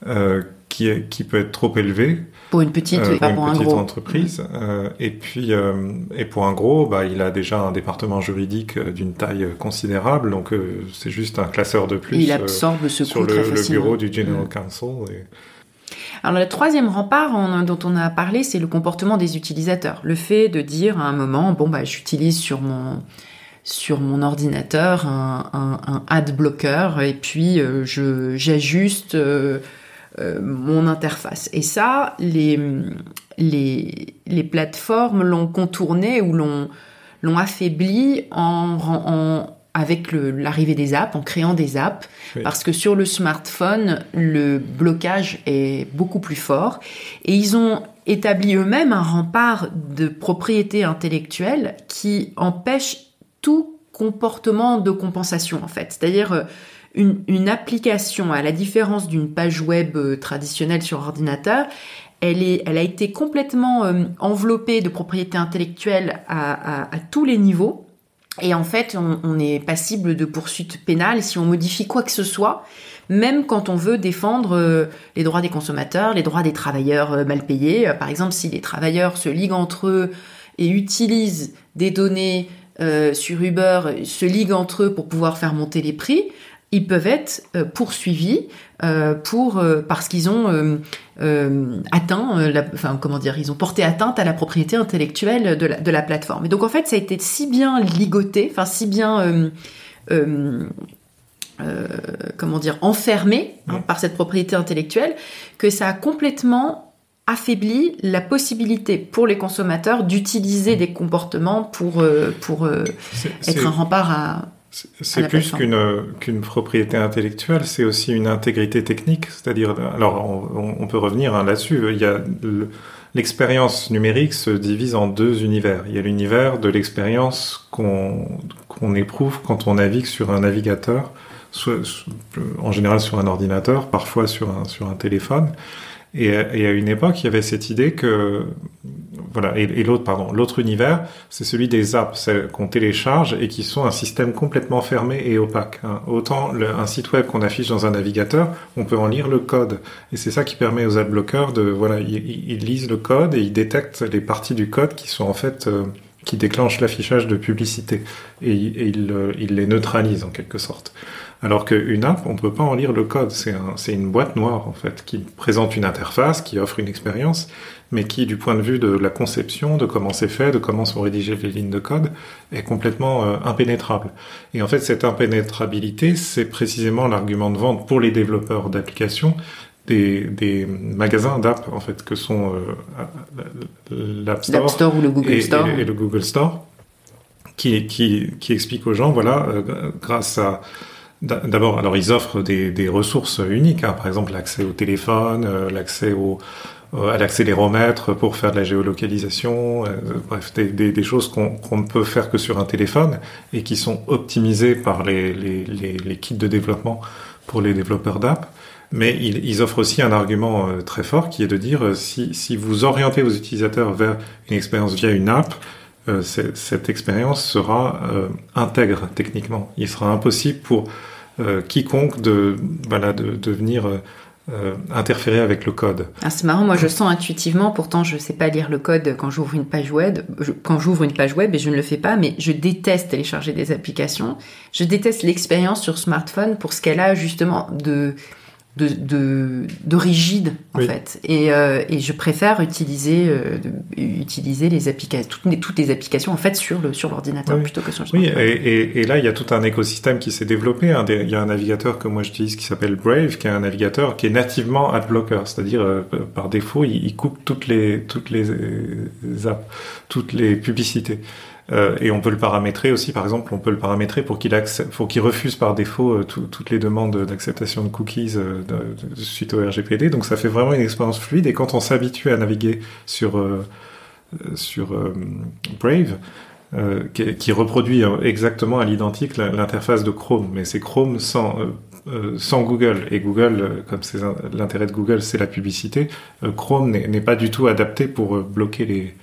euh, qui, est, qui peut être trop élevé pour une petite, euh, pour une petite entreprise. Euh, et puis, et pour un gros, bah, il a déjà un département juridique d'une taille considérable, donc c'est juste un classeur de plus. il absorbe ce sur le, le, bureau du General Counsel. Et... Alors le troisième rempart dont on a parlé, c'est le comportement des utilisateurs. Le fait de dire à un moment, bon bah j'utilise sur mon sur mon ordinateur un, un, un ad blocker et puis euh, je j'ajuste euh, euh, mon interface. Et ça, les les, les plateformes l'ont contourné ou l'ont l'ont affaibli en, en avec l'arrivée des apps, en créant des apps, parce que sur le smartphone, le blocage est beaucoup plus fort. Et ils ont établi eux-mêmes un rempart de propriété intellectuelle qui empêche tout comportement de compensation en fait. C'est-à-dire euh, une, application, à la différence d'une page web euh, traditionnelle sur ordinateur, elle, a été complètement euh, enveloppée de propriété intellectuelle à, tous les niveaux. Et en fait, on, on, est passible de poursuites pénales si on modifie quoi que ce soit, même quand on veut défendre les droits des consommateurs, les droits des travailleurs mal payés. Par exemple, si les travailleurs se liguent entre eux et utilisent des données euh, sur Uber se liguent entre eux pour pouvoir faire monter les prix, ils peuvent être euh, poursuivis euh, pour parce qu'ils ont atteint, la, enfin comment dire, ils ont porté atteinte à la propriété intellectuelle de la, de la plateforme. Et donc en fait, ça a été si bien ligoté, enfin si bien comment dire, enfermé hein, par cette propriété intellectuelle, que ça a complètement affaiblit la possibilité pour les consommateurs d'utiliser des comportements pour, euh, pour euh, être un rempart à... C'est plus qu'une qu'une propriété intellectuelle, c'est aussi une intégrité technique. C'est-à-dire, alors on, on, peut revenir hein, là-dessus. Il y a l'expérience numérique se divise en deux univers. Il y a l'univers de l'expérience qu'on qu'on éprouve quand on navigue sur un navigateur, en général sur un ordinateur, parfois sur un sur un téléphone. Et, à une époque, il y avait cette idée que, voilà, et, l'autre, pardon, l'autre univers, c'est celui des apps qu'on télécharge et qui sont un système complètement fermé et opaque. Hein. Autant un site web qu'on affiche dans un navigateur, on peut en lire le code, et c'est ça qui permet aux adblockers de, voilà, ils, ils, lisent le code et ils détectent les parties du code qui sont en fait euh, qui déclenchent l'affichage de publicité et, ils, euh, les neutralisent en quelque sorte. Alors qu'une app, on ne peut pas en lire le code. C'est un, une boîte noire, en fait, qui présente une interface, qui offre une expérience, mais qui, du point de vue de la conception, de comment c'est fait, de comment sont rédigées les lignes de code, est complètement euh, impénétrable. Et en fait, cette impénétrabilité, c'est précisément l'argument de vente pour les développeurs d'applications des, des, magasins d'app, en fait, que sont euh, l'App Store, Store, ou le Google et, Store. Et, et, le Google Store, qui, qui, qui explique aux gens, voilà, euh, grâce à D'abord, alors ils offrent des, des ressources uniques, hein, par exemple l'accès au téléphone, euh, l'accès au, euh, à l'accéléromètre pour faire de la géolocalisation, euh, bref, des, des, des choses qu'on qu ne peut faire que sur un téléphone et qui sont optimisées par les, les, les, les kits de développement pour les développeurs d'app. Mais ils, offrent aussi un argument euh, très fort qui est de dire si, si vous orientez vos utilisateurs vers une expérience via une app, euh, cette expérience sera euh, intègre techniquement. Il sera impossible pour euh, quiconque de, voilà, de, de venir euh, interférer avec le code. Ah, c'est marrant, moi je sens intuitivement, pourtant je sais pas lire le code quand j'ouvre une page web, quand j'ouvre une page web et je ne le fais pas, mais je déteste télécharger des applications. Je déteste l'expérience sur smartphone pour ce qu'elle a justement de de, de, de rigide en oui. fait et, euh, et je préfère utiliser euh, utiliser les applications toutes les, toutes les applications en fait sur le sur l'ordinateur oui. plutôt que sur le smartphone. Oui et, et, et, là il y a tout un écosystème qui s'est développé hein. il y a un navigateur que moi j'utilise qui s'appelle Brave qui est un navigateur qui est nativement adblocker c'est-à-dire euh, par défaut il, il, coupe toutes les toutes les apps toutes les publicités Euh, et on peut le paramétrer aussi, par exemple, on peut le paramétrer pour qu'il faut qu'il refuse par défaut euh, toutes les demandes d'acceptation de cookies euh, suite au RGPD. Donc ça fait vraiment une expérience fluide. Et quand on s'habitue à naviguer sur sur Brave, qui, reproduit exactement à l'identique l'interface de Chrome, mais c'est Chrome sans Google. Et Google, comme l'intérêt de Google, c'est la publicité. Chrome n'est pas du tout adapté pour bloquer les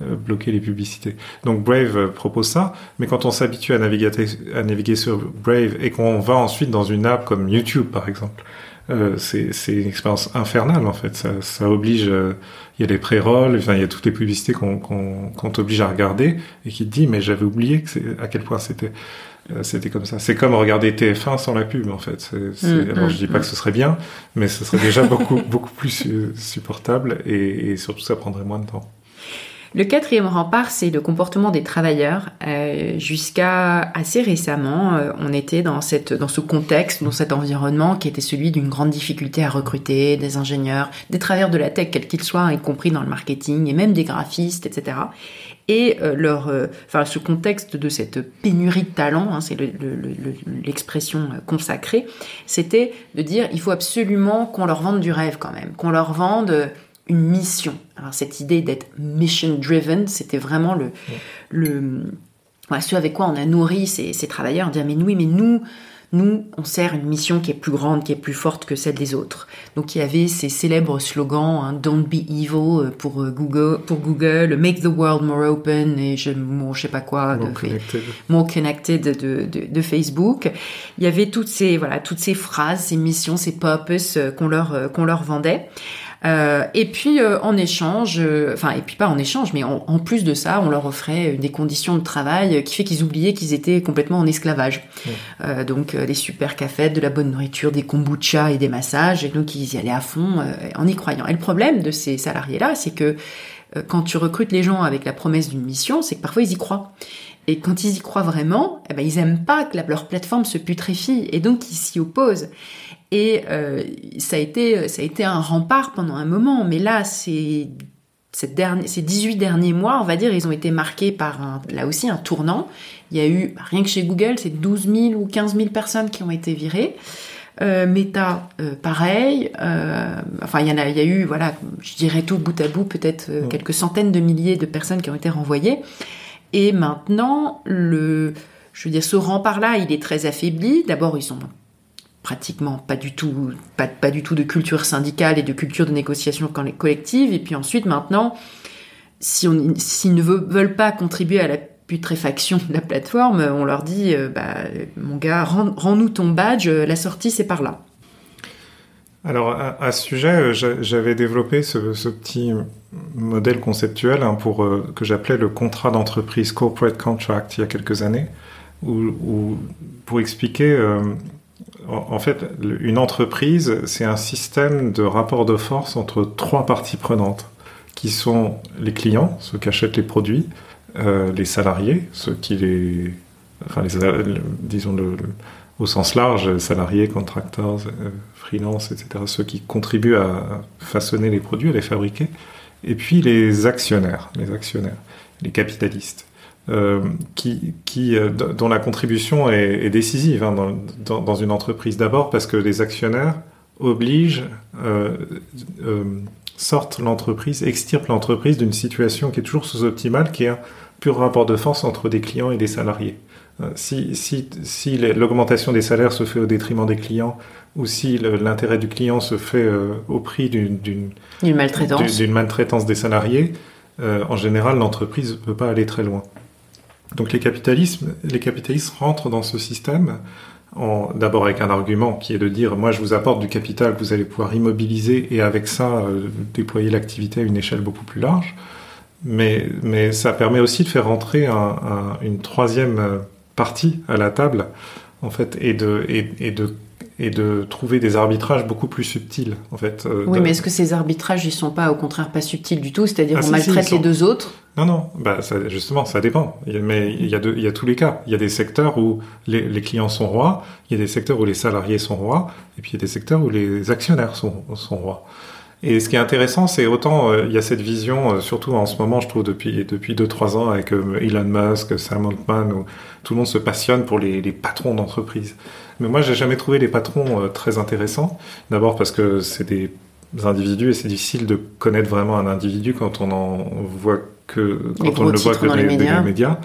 bloquer les publicités. Donc Brave euh, propose ça, mais quand on s'habitue à naviguer, à naviguer sur Brave et qu'on va ensuite dans une app comme YouTube par exemple, euh, c'est une expérience infernale en fait. Ça, ça oblige, euh, il y a des pré-rolls, enfin, il y a toutes les publicités qu'on qu'on t'oblige à regarder et qui te dit mais j'avais oublié que à quel point c'était c'était comme ça. C'est comme regarder TF1 sans la pub en fait. C mm, alors je dis pas mm. que ce serait bien, mais ce serait déjà beaucoup beaucoup plus supportable et, et surtout ça prendrait moins de temps. Le quatrième rempart, c'est le comportement des travailleurs. Euh, jusqu'à assez récemment, euh, on était dans, cette, dans ce contexte, dans cet environnement qui était celui d'une grande difficulté à recruter des ingénieurs, des travailleurs de la tech, quels qu'ils soient, y compris dans le marketing, et même des graphistes, etc. Et euh, leur, enfin, ce contexte de cette pénurie de talent, hein, c'est l'expression consacrée, c'était de dire il faut absolument qu'on leur vende du rêve quand même, qu'on leur vende une mission. Alors cette idée d'être mission driven, c'était vraiment le, le ce avec quoi on a nourri ces, ces travailleurs, dire mais oui, mais nous, nous, on sert une mission qui est plus grande, qui est plus forte que celle des autres. Donc il y avait ces célèbres slogans, hein, Don't be evil euh, pour euh, Google, pour Google, Make the world more open et je, bon, je sais pas quoi, more, de, connected. more connected de, de, de, Facebook. Il y avait toutes ces voilà toutes ces phrases, ces missions, ces purposes euh, qu'on leur qu'on leur vendait. Euh, et puis euh, en échange, euh, enfin et puis pas en échange, mais en, plus de ça, on leur offrait des conditions de travail qui fait qu'ils oubliaient qu'ils étaient complètement en esclavage. donc des super cafés, de la bonne nourriture, des kombucha et des massages, et donc ils y allaient à fond en y croyant. Et le problème de ces salariés-là, c'est que quand tu recrutes les gens avec la promesse d'une mission, c'est que parfois ils y croient. Et quand ils y croient vraiment, eh ben, ils aiment pas que leur plateforme se putréfie et donc ils s'y opposent. Et euh, ça, a été, ça a été un rempart pendant un moment, mais là, ces, cette dernière, ces 18 derniers mois, on va dire, ils ont été marqués par un, là aussi un tournant. Il y a eu, rien que chez Google, c'est 12 000 ou 15 000 personnes qui ont été virées. Euh, Meta, euh, pareil. Euh, enfin, il y en a, il y a eu, voilà, je dirais tout bout à bout, peut-être euh, quelques centaines de milliers de personnes qui ont été renvoyées. Et maintenant, le, je veux dire, ce rempart-là, il est très affaibli. D'abord, ils sont pratiquement pas du tout, pas, pas du tout de culture syndicale et de culture de négociation collective. Et puis ensuite, maintenant, si on, s'ils ne veulent pas contribuer à la putréfaction de la plateforme, on leur dit, euh, bah, mon gars, rends-nous ton badge, la sortie c'est par là. Alors à, ce sujet, euh, j'avais développé ce, petit modèle conceptuel hein, pour euh, que j'appelais le contrat d'entreprise corporate contract il y a quelques années, où, pour expliquer en fait, une entreprise, c'est un système de rapport de force entre trois parties prenantes, qui sont les clients, ceux qui achètent les produits, euh, les salariés, ceux qui les, enfin les, disons le, au sens large, salariés, contractors, euh, freelance, etc., ceux qui contribuent à façonner les produits, à les fabriquer, et puis les actionnaires, les actionnaires, les capitalistes. Euh, qui, qui, euh, dont la contribution est, est décisive hein, dans, dans, dans, une entreprise. D'abord parce que les actionnaires obligent, euh, sortent l'entreprise, extirpent l'entreprise d'une situation qui est toujours sous-optimale, qui est un pur rapport de force entre des clients et des salariés. Si, si, si l'augmentation des salaires se fait au détriment des clients, ou si l'intérêt du client se fait au prix d'une maltraitance. maltraitance des salariés, en général, l'entreprise ne peut pas aller très loin. Donc les, capitalistes rentrent dans ce système d'abord avec un argument qui est de dire moi je vous apporte du capital vous allez pouvoir immobiliser et avec ça euh, déployer l'activité à une échelle beaucoup plus large. Mais, ça permet aussi de faire rentrer un, une troisième euh, partie à la table en fait et de et de trouver des arbitrages beaucoup plus subtils en fait. Euh, oui, mais est-ce que ces arbitrages ils sont pas au contraire pas subtils du tout, c'est-à-dire ah, on maltraite les deux autres? Non, non, bah ça, justement ça dépend. Mais il y a il y a tous les cas. Il y a des secteurs où les, les, clients sont rois, il y a des secteurs où les salariés sont rois, et puis il y a des secteurs où les actionnaires sont, sont rois. Et ce qui est intéressant, c'est autant euh, il y a cette vision, euh, surtout en ce moment, je trouve depuis depuis deux trois ans avec Elon Musk, Sam Altman, où tout le monde se passionne pour les, les patrons d'entreprise. Mais moi, j'ai jamais trouvé les patrons très intéressants. D'abord parce que c'est des individus et c'est difficile de connaître vraiment un individu quand on en voit que quand on ne le voit que dans, les, médias. les médias.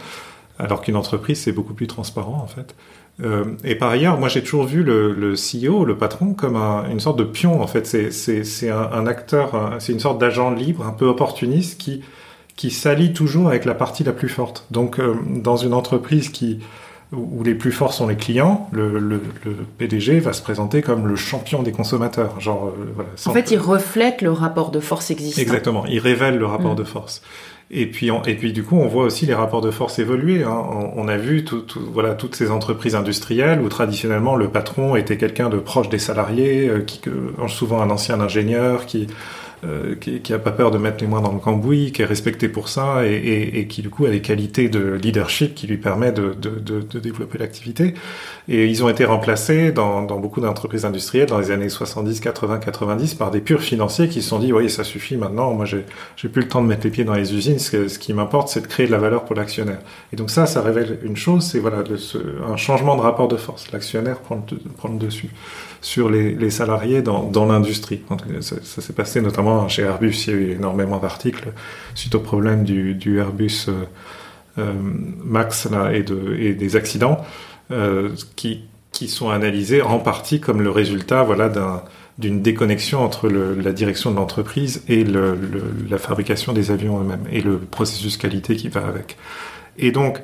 Alors qu'une entreprise, c'est beaucoup plus transparent en fait. Euh, et par ailleurs, moi j'ai toujours vu le, le, CEO, le patron, comme un, une sorte de pion. En fait, c'est un, un, acteur, c'est une sorte d'agent libre, un peu opportuniste, qui qui s'allie toujours avec la partie la plus forte. Donc, euh, dans une entreprise qui où les plus forts sont les clients, le, le, le, PDG va se présenter comme le champion des consommateurs. Genre, euh, voilà, en fait, il reflète le rapport de force existant. Exactement, il révèle le rapport mm. de force. Et puis, et puis du coup, on voit aussi les rapports de force évoluer. Hein. On, a vu tout, voilà, toutes ces entreprises industrielles où traditionnellement le patron était quelqu'un de proche des salariés, euh, qui, souvent un ancien ingénieur qui euh, qui, qui a pas peur de mettre les mains dans le cambouis, qui est respecté pour ça et, et, et qui du coup a des qualités de leadership qui lui permet de, de, de, de développer l'activité. Et ils ont été remplacés dans, dans beaucoup d'entreprises industrielles dans les années 70, 80, 90 par des purs financiers qui se sont dit, oui, ça suffit maintenant, moi j'ai, plus le temps de mettre les pieds dans les usines, ce, ce qui m'importe c'est de créer de la valeur pour l'actionnaire. Et donc ça, ça révèle une chose, c'est voilà, un changement de rapport de force. L'actionnaire prend le, prend le dessus sur les, salariés dans, l'industrie. Ça, s'est passé notamment chez Airbus, il y a eu énormément d'articles suite au problème du, Airbus euh, euh, Max et, de, et des accidents euh, qui, sont analysés en partie comme le résultat voilà, d'un d'une déconnexion entre la direction de l'entreprise et la fabrication des avions eux-mêmes et le processus qualité qui va avec. Et donc,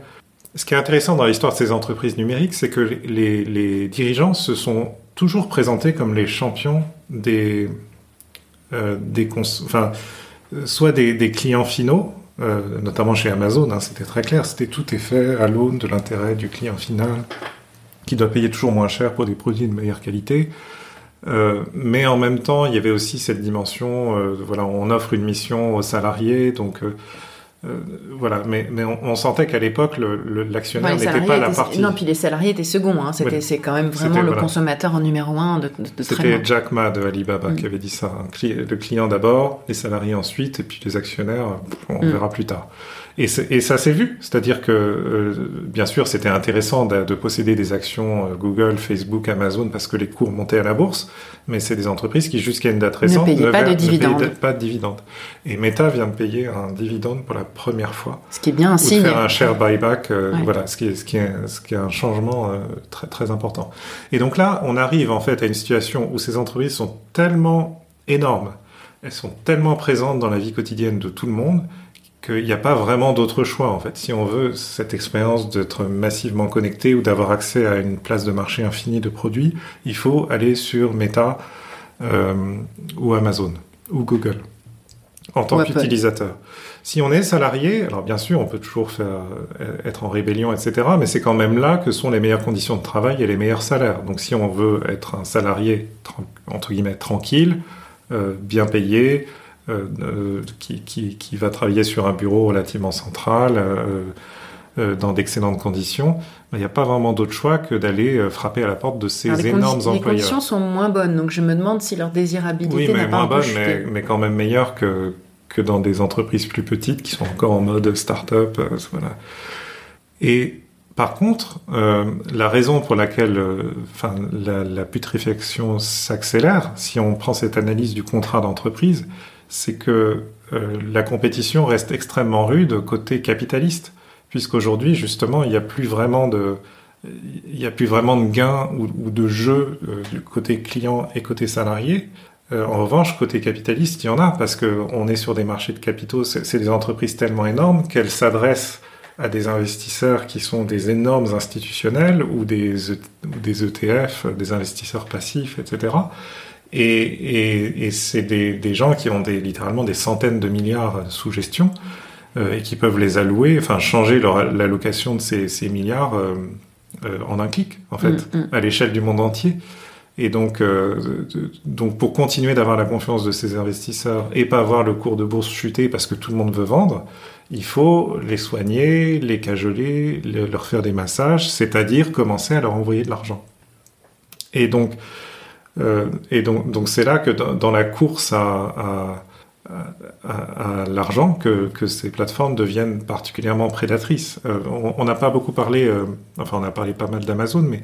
ce qui est intéressant dans l'histoire de ces entreprises numériques, c'est que les, dirigeants se sont toujours présentés comme les champions des, euh, des enfin, soit des, des clients finaux, euh, notamment chez Amazon, hein, c'était très clair, c'était tout est fait à l'aune de l'intérêt du client final, qui doit payer toujours moins cher pour des produits de meilleure qualité. Euh, mais en même temps, il y avait aussi cette dimension, euh, voilà, on offre une mission aux salariés, donc euh, voilà, mais, mais on, on sentait qu'à l'époque, l'actionnaire le, n'était pas la partie. Non, puis les salariés étaient seconds. Hein. C'était, c'est quand même vraiment le voilà. consommateur en numéro un de, de, de C'était Jack Ma de Alibaba mm. qui avait dit ça. Le client d'abord, les salariés ensuite, et puis les actionnaires, on mm. verra plus tard. Et, et ça s'est vu, c'est-à-dire que euh, bien sûr c'était intéressant de, de, posséder des actions euh, Google, Facebook, Amazon parce que les cours montaient à la bourse, mais c'est des entreprises qui jusqu'à une date récente ne payaient pas, de, pas de dividendes. Et Meta vient de payer un dividende pour la première fois. Ce qui est bien un signe. Faire un share buyback, euh, ouais. voilà, ce qui, est, ce, qui est, ce qui est un changement euh, très très important. Et donc là, on arrive en fait à une situation où ces entreprises sont tellement énormes, elles sont tellement présentes dans la vie quotidienne de tout le monde qu'il n'y a pas vraiment d'autre choix en fait. Si on veut cette expérience d'être massivement connecté ou d'avoir accès à une place de marché infinie de produits, il faut aller sur Meta euh, ou Amazon ou Google en tant qu'utilisateur. Si on est salarié, alors bien sûr, on peut toujours faire, euh, être en rébellion, etc., mais c'est quand même là que sont les meilleures conditions de travail et les meilleurs salaires. Donc si on veut être un salarié, entre guillemets, tranquille, euh, bien payé, qui, qui, qui, va travailler sur un bureau relativement central, euh, euh dans d'excellentes conditions, il n'y a pas vraiment d'autre choix que d'aller frapper à la porte de ces énormes employeurs. Les conditions sont moins bonnes, donc je me demande si leur désirabilité oui, mais moins bonne, mais, mais, quand même meilleure que, que dans des entreprises plus petites qui sont encore en mode start-up. voilà. Et par contre, euh, la raison pour laquelle euh, enfin, la, la putréfaction s'accélère, si on prend cette analyse du contrat d'entreprise, c'est que euh, la compétition reste extrêmement rude côté capitaliste, puisqu'aujourd'hui, justement, il n'y a plus vraiment de, il a plus vraiment de gains ou, de jeu euh, du côté client et côté salarié. Euh, en revanche, côté capitaliste, il y en a parce que on est sur des marchés de capitaux, c'est des entreprises tellement énormes qu'elles s'adressent à des investisseurs qui sont des énormes institutionnels ou des, e, ou des ETF, des investisseurs passifs, etc. Et, et, et c'est des, des, gens qui ont des, littéralement des centaines de milliards sous gestion euh, et qui peuvent les allouer, enfin changer l'allocation de ces, ces milliards euh, euh, en un clic, en fait, mm, mm. à l'échelle du monde entier. Et donc, donc pour continuer d'avoir la confiance de ces investisseurs et pas voir le cours de bourse chuter parce que tout le monde veut vendre, il faut les soigner, les cajoler, leur faire des massages, c'est-à-dire commencer à leur envoyer de l'argent. Et donc, et donc, c'est là que dans, la course à, l'argent que, ces plateformes deviennent particulièrement prédatrices. on n'a pas beaucoup parlé, enfin on a parlé pas mal d'Amazon, mais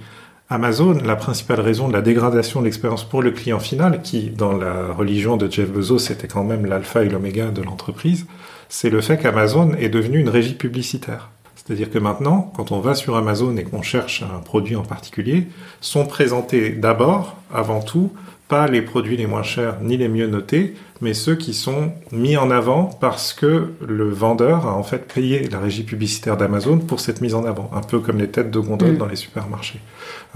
Amazon, la principale raison de la dégradation de l'expérience pour le client final, qui dans la religion de Jeff Bezos c'était quand même l'alpha et l'oméga de l'entreprise, c'est le fait qu'Amazon est devenu une régie publicitaire. C'est-à-dire que maintenant, quand on va sur Amazon et qu'on cherche un produit en particulier, sont présentés d'abord, avant tout, pas les produits les moins chers ni les mieux notés, mais ceux qui sont mis en avant parce que le vendeur a en fait payé la régie publicitaire d'Amazon pour cette mise en avant, un peu comme les têtes de gondole mm. dans les supermarchés.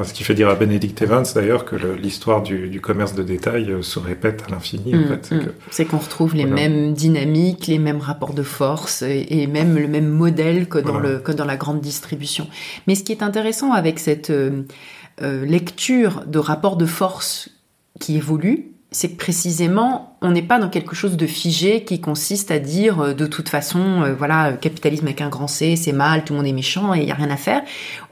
ce qui fait dire à Benedict Evans d'ailleurs que l'histoire du, commerce de détail euh, se répète à l'infini. Mm, mm. C'est qu'on retrouve les mêmes dynamiques, les mêmes rapports de force et, même le même modèle que dans, le, que dans la grande distribution. Mais ce qui est intéressant avec cette euh, euh, lecture de rapports de force qui évolue, c'est que précisément, on n'est pas dans quelque chose de figé qui consiste à dire euh, de toute façon, euh, voilà, capitalisme avec un grand C, c'est mal, tout le monde est méchant et il n'y a rien à faire.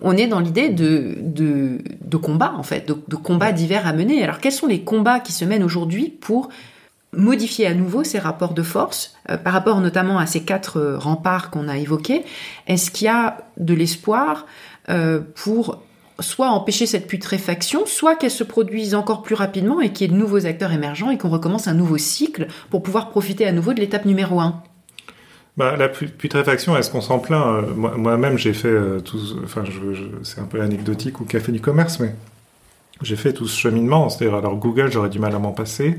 On est dans l'idée de, de, combat, en fait, de, de combats divers à mener. Alors, quels sont les combats qui se mènent aujourd'hui pour modifier à nouveau ces rapports de force euh, par rapport notamment à ces quatre remparts qu'on a évoqués? Est-ce qu'il y a de l'espoir pour soit empêcher cette putréfaction, soit qu'elle se produise encore plus rapidement et qu'il y ait de nouveaux acteurs émergents et qu'on recommence un nouveau cycle pour pouvoir profiter à nouveau de l'étape numéro un. Bah, la putréfaction, est-ce qu'on s'en plaint euh, Moi-même, j'ai fait euh, tout. Enfin, c'est un peu anecdotique ou café du commerce, mais j'ai fait tout ce cheminement. C'est-à-dire, alors Google, j'aurais du mal à m'en passer.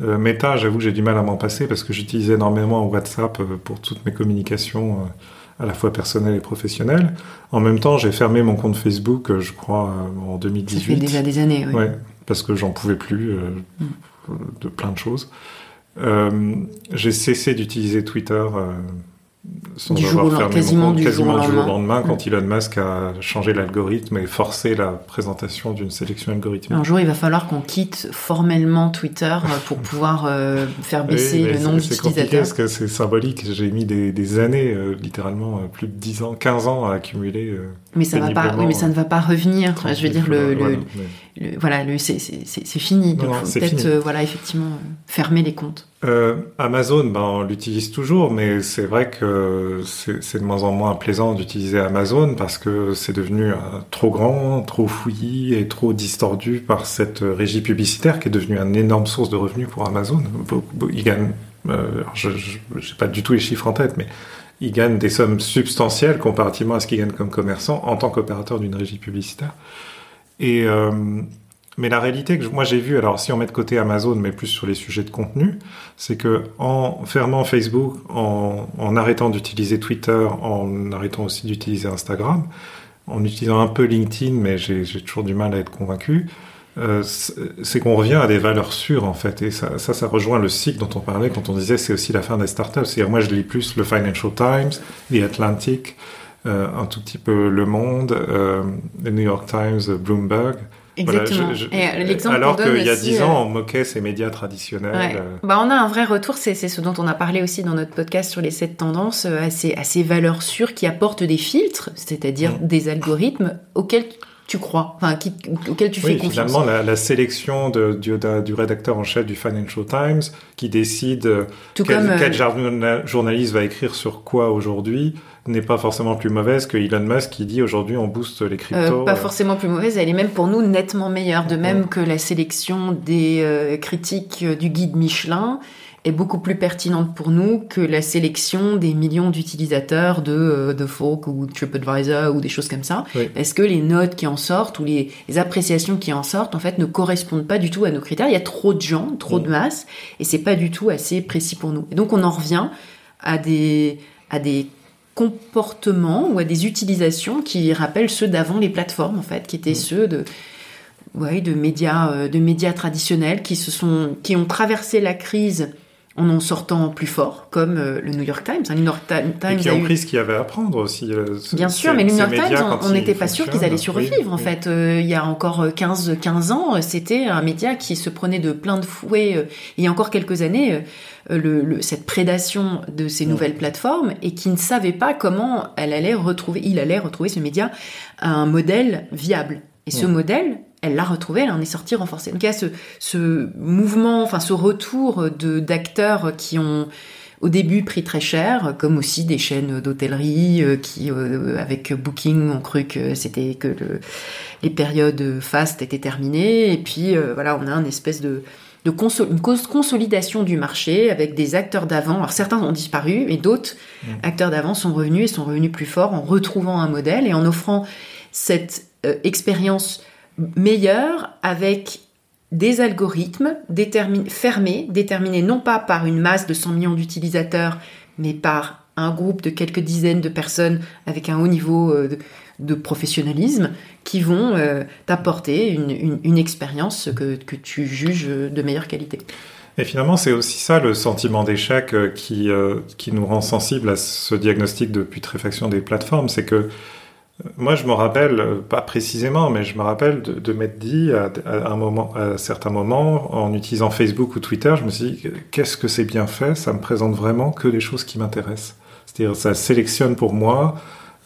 Euh, Meta, j'avoue que j'ai du mal à m'en passer parce que j'utilise énormément WhatsApp pour toutes mes communications à la fois personnel et professionnel. En même temps, j'ai fermé mon compte Facebook, euh, je crois, euh, en 2018. Ça fait déjà des années, oui. Ouais, parce que j'en pouvais plus euh, mm. de plein de choses. j'ai cessé d'utiliser Twitter sans du jour fermé quasiment, compte, du, quasiment jour au lendemain, quand Elon Musk a changé l'algorithme et forcé la présentation d'une sélection algorithmique. Un jour, il va falloir qu'on quitte formellement Twitter pour pouvoir euh, faire baisser le nombre d'utilisateurs. C'est parce que c'est symbolique. J'ai mis des, des années, euh, littéralement euh, plus de 10 ans, 15 ans à accumuler. mais ça va pas. Oui, mais ça ne va pas revenir. Je veux dire le, le, voilà, c'est fini. Donc, faut peut-être voilà effectivement fermer les comptes. Euh, Amazon, ben, on l'utilise toujours, mais c'est vrai que c'est de moins en moins plaisant d'utiliser Amazon parce que c'est devenu euh, trop grand, trop fouillis et trop distordu par cette régie publicitaire qui est devenue une énorme source de revenus pour Amazon. Il gagne, euh, je n'ai pas du tout les chiffres en tête, mais il gagne des sommes substantielles comparativement à ce qu'il gagne comme commerçant en tant qu'opérateur d'une régie publicitaire. Euh, mais la réalité que moi j'ai vue, alors si on met de côté Amazon, mais plus sur les sujets de contenu, c'est que en fermant Facebook, en, arrêtant d'utiliser Twitter, en arrêtant aussi d'utiliser Instagram, en utilisant un peu LinkedIn, mais j'ai toujours du mal à être convaincu, euh, c'est qu'on revient à des valeurs sûres en fait. Et ça, ça, ça, rejoint le cycle dont on parlait quand on disait c'est aussi la fin des startups. C'est-à-dire moi je lis plus le Financial Times, The Atlantic, un tout petit peu Le Monde, euh, The New York Times, Bloomberg. Exactement. Euh, alors qu'il y a dix ans, euh, on moquait ces médias traditionnels. Euh. Bah, on a un vrai retour, c'est ce dont on a parlé aussi dans notre podcast sur les sept tendances, à ces, à ces valeurs sûres qui apportent des filtres, c'est-à-dire mm. des algorithmes auxquels tu crois, enfin, qui, auquel tu fais confiance. Finalement, la, sélection de, du, du, rédacteur en chef du Financial Times qui décide Tout quel, quel journaliste va écrire sur quoi aujourd'hui, n'est pas forcément plus mauvaise que Elon Musk qui dit aujourd'hui on booste les cryptos. Euh, pas forcément plus mauvaise, elle est même pour nous nettement meilleure. De même que la sélection des euh, critiques du guide Michelin est beaucoup plus pertinente pour nous que la sélection des millions d'utilisateurs de, euh, de Folk ou TripAdvisor ou des choses comme ça. Parce que les notes qui en sortent ou les, appréciations qui en sortent, en fait, ne correspondent pas du tout à nos critères. Il y a trop de gens, trop de masse, et c'est pas du tout assez précis pour nous. Et donc, on en revient à des, à des comportements ou à des utilisations qui rappellent ceux d'avant les plateformes en fait, qui étaient mm. ceux de ouais, de médias euh, de médias traditionnels qui se sont qui ont traversé la crise en en sortant plus fort, comme euh, le New York Times. Le New York Times et qui ont pris ce qu'il y avait à apprendre aussi. Euh, Bien sûr, mais le New York Times, on n'était pas sûr qu'ils allaient survivre. en fait, il y a encore 15, 15 ans, c'était un média qui se prenait de plein de fouets. il y a encore quelques années, euh, le, cette prédation de ces nouvelles plateformes et qui ne savait pas comment elle allait retrouver, il allait retrouver ce média à un modèle viable. Et ce modèle, elle l'a retrouvé, elle en est sortie renforcée. Donc il y a ce, ce mouvement, enfin ce retour de d'acteurs qui ont au début pris très cher, comme aussi des chaînes d'hôtellerie euh, qui, euh, avec Booking, ont cru que c'était que le, les périodes fast étaient terminées. Et puis euh, voilà, on a une espèce de de une consolidation du marché avec des acteurs d'avant. Alors certains ont disparu, et d'autres mmh. acteurs d'avant sont revenus et sont revenus plus forts en retrouvant un modèle et en offrant cette expérience meilleure avec des algorithmes fermés, déterminés non pas par une masse de 100 millions d'utilisateurs, mais par un groupe de quelques dizaines de personnes avec un haut niveau euh, de, professionnalisme qui vont euh, t'apporter une, expérience que, tu juges de meilleure qualité. Et finalement, c'est aussi ça le sentiment d'échec euh, qui, qui nous rend sensibles à ce diagnostic de putréfaction des plateformes. C'est que moi, je me rappelle, pas précisément, mais je me rappelle de, m'être dit à, un moment, à certains moments, en utilisant Facebook ou Twitter, je me suis dit, qu'est-ce que c'est bien fait? Ça me présente vraiment que les choses qui m'intéressent. C'est-à-dire, ça sélectionne pour moi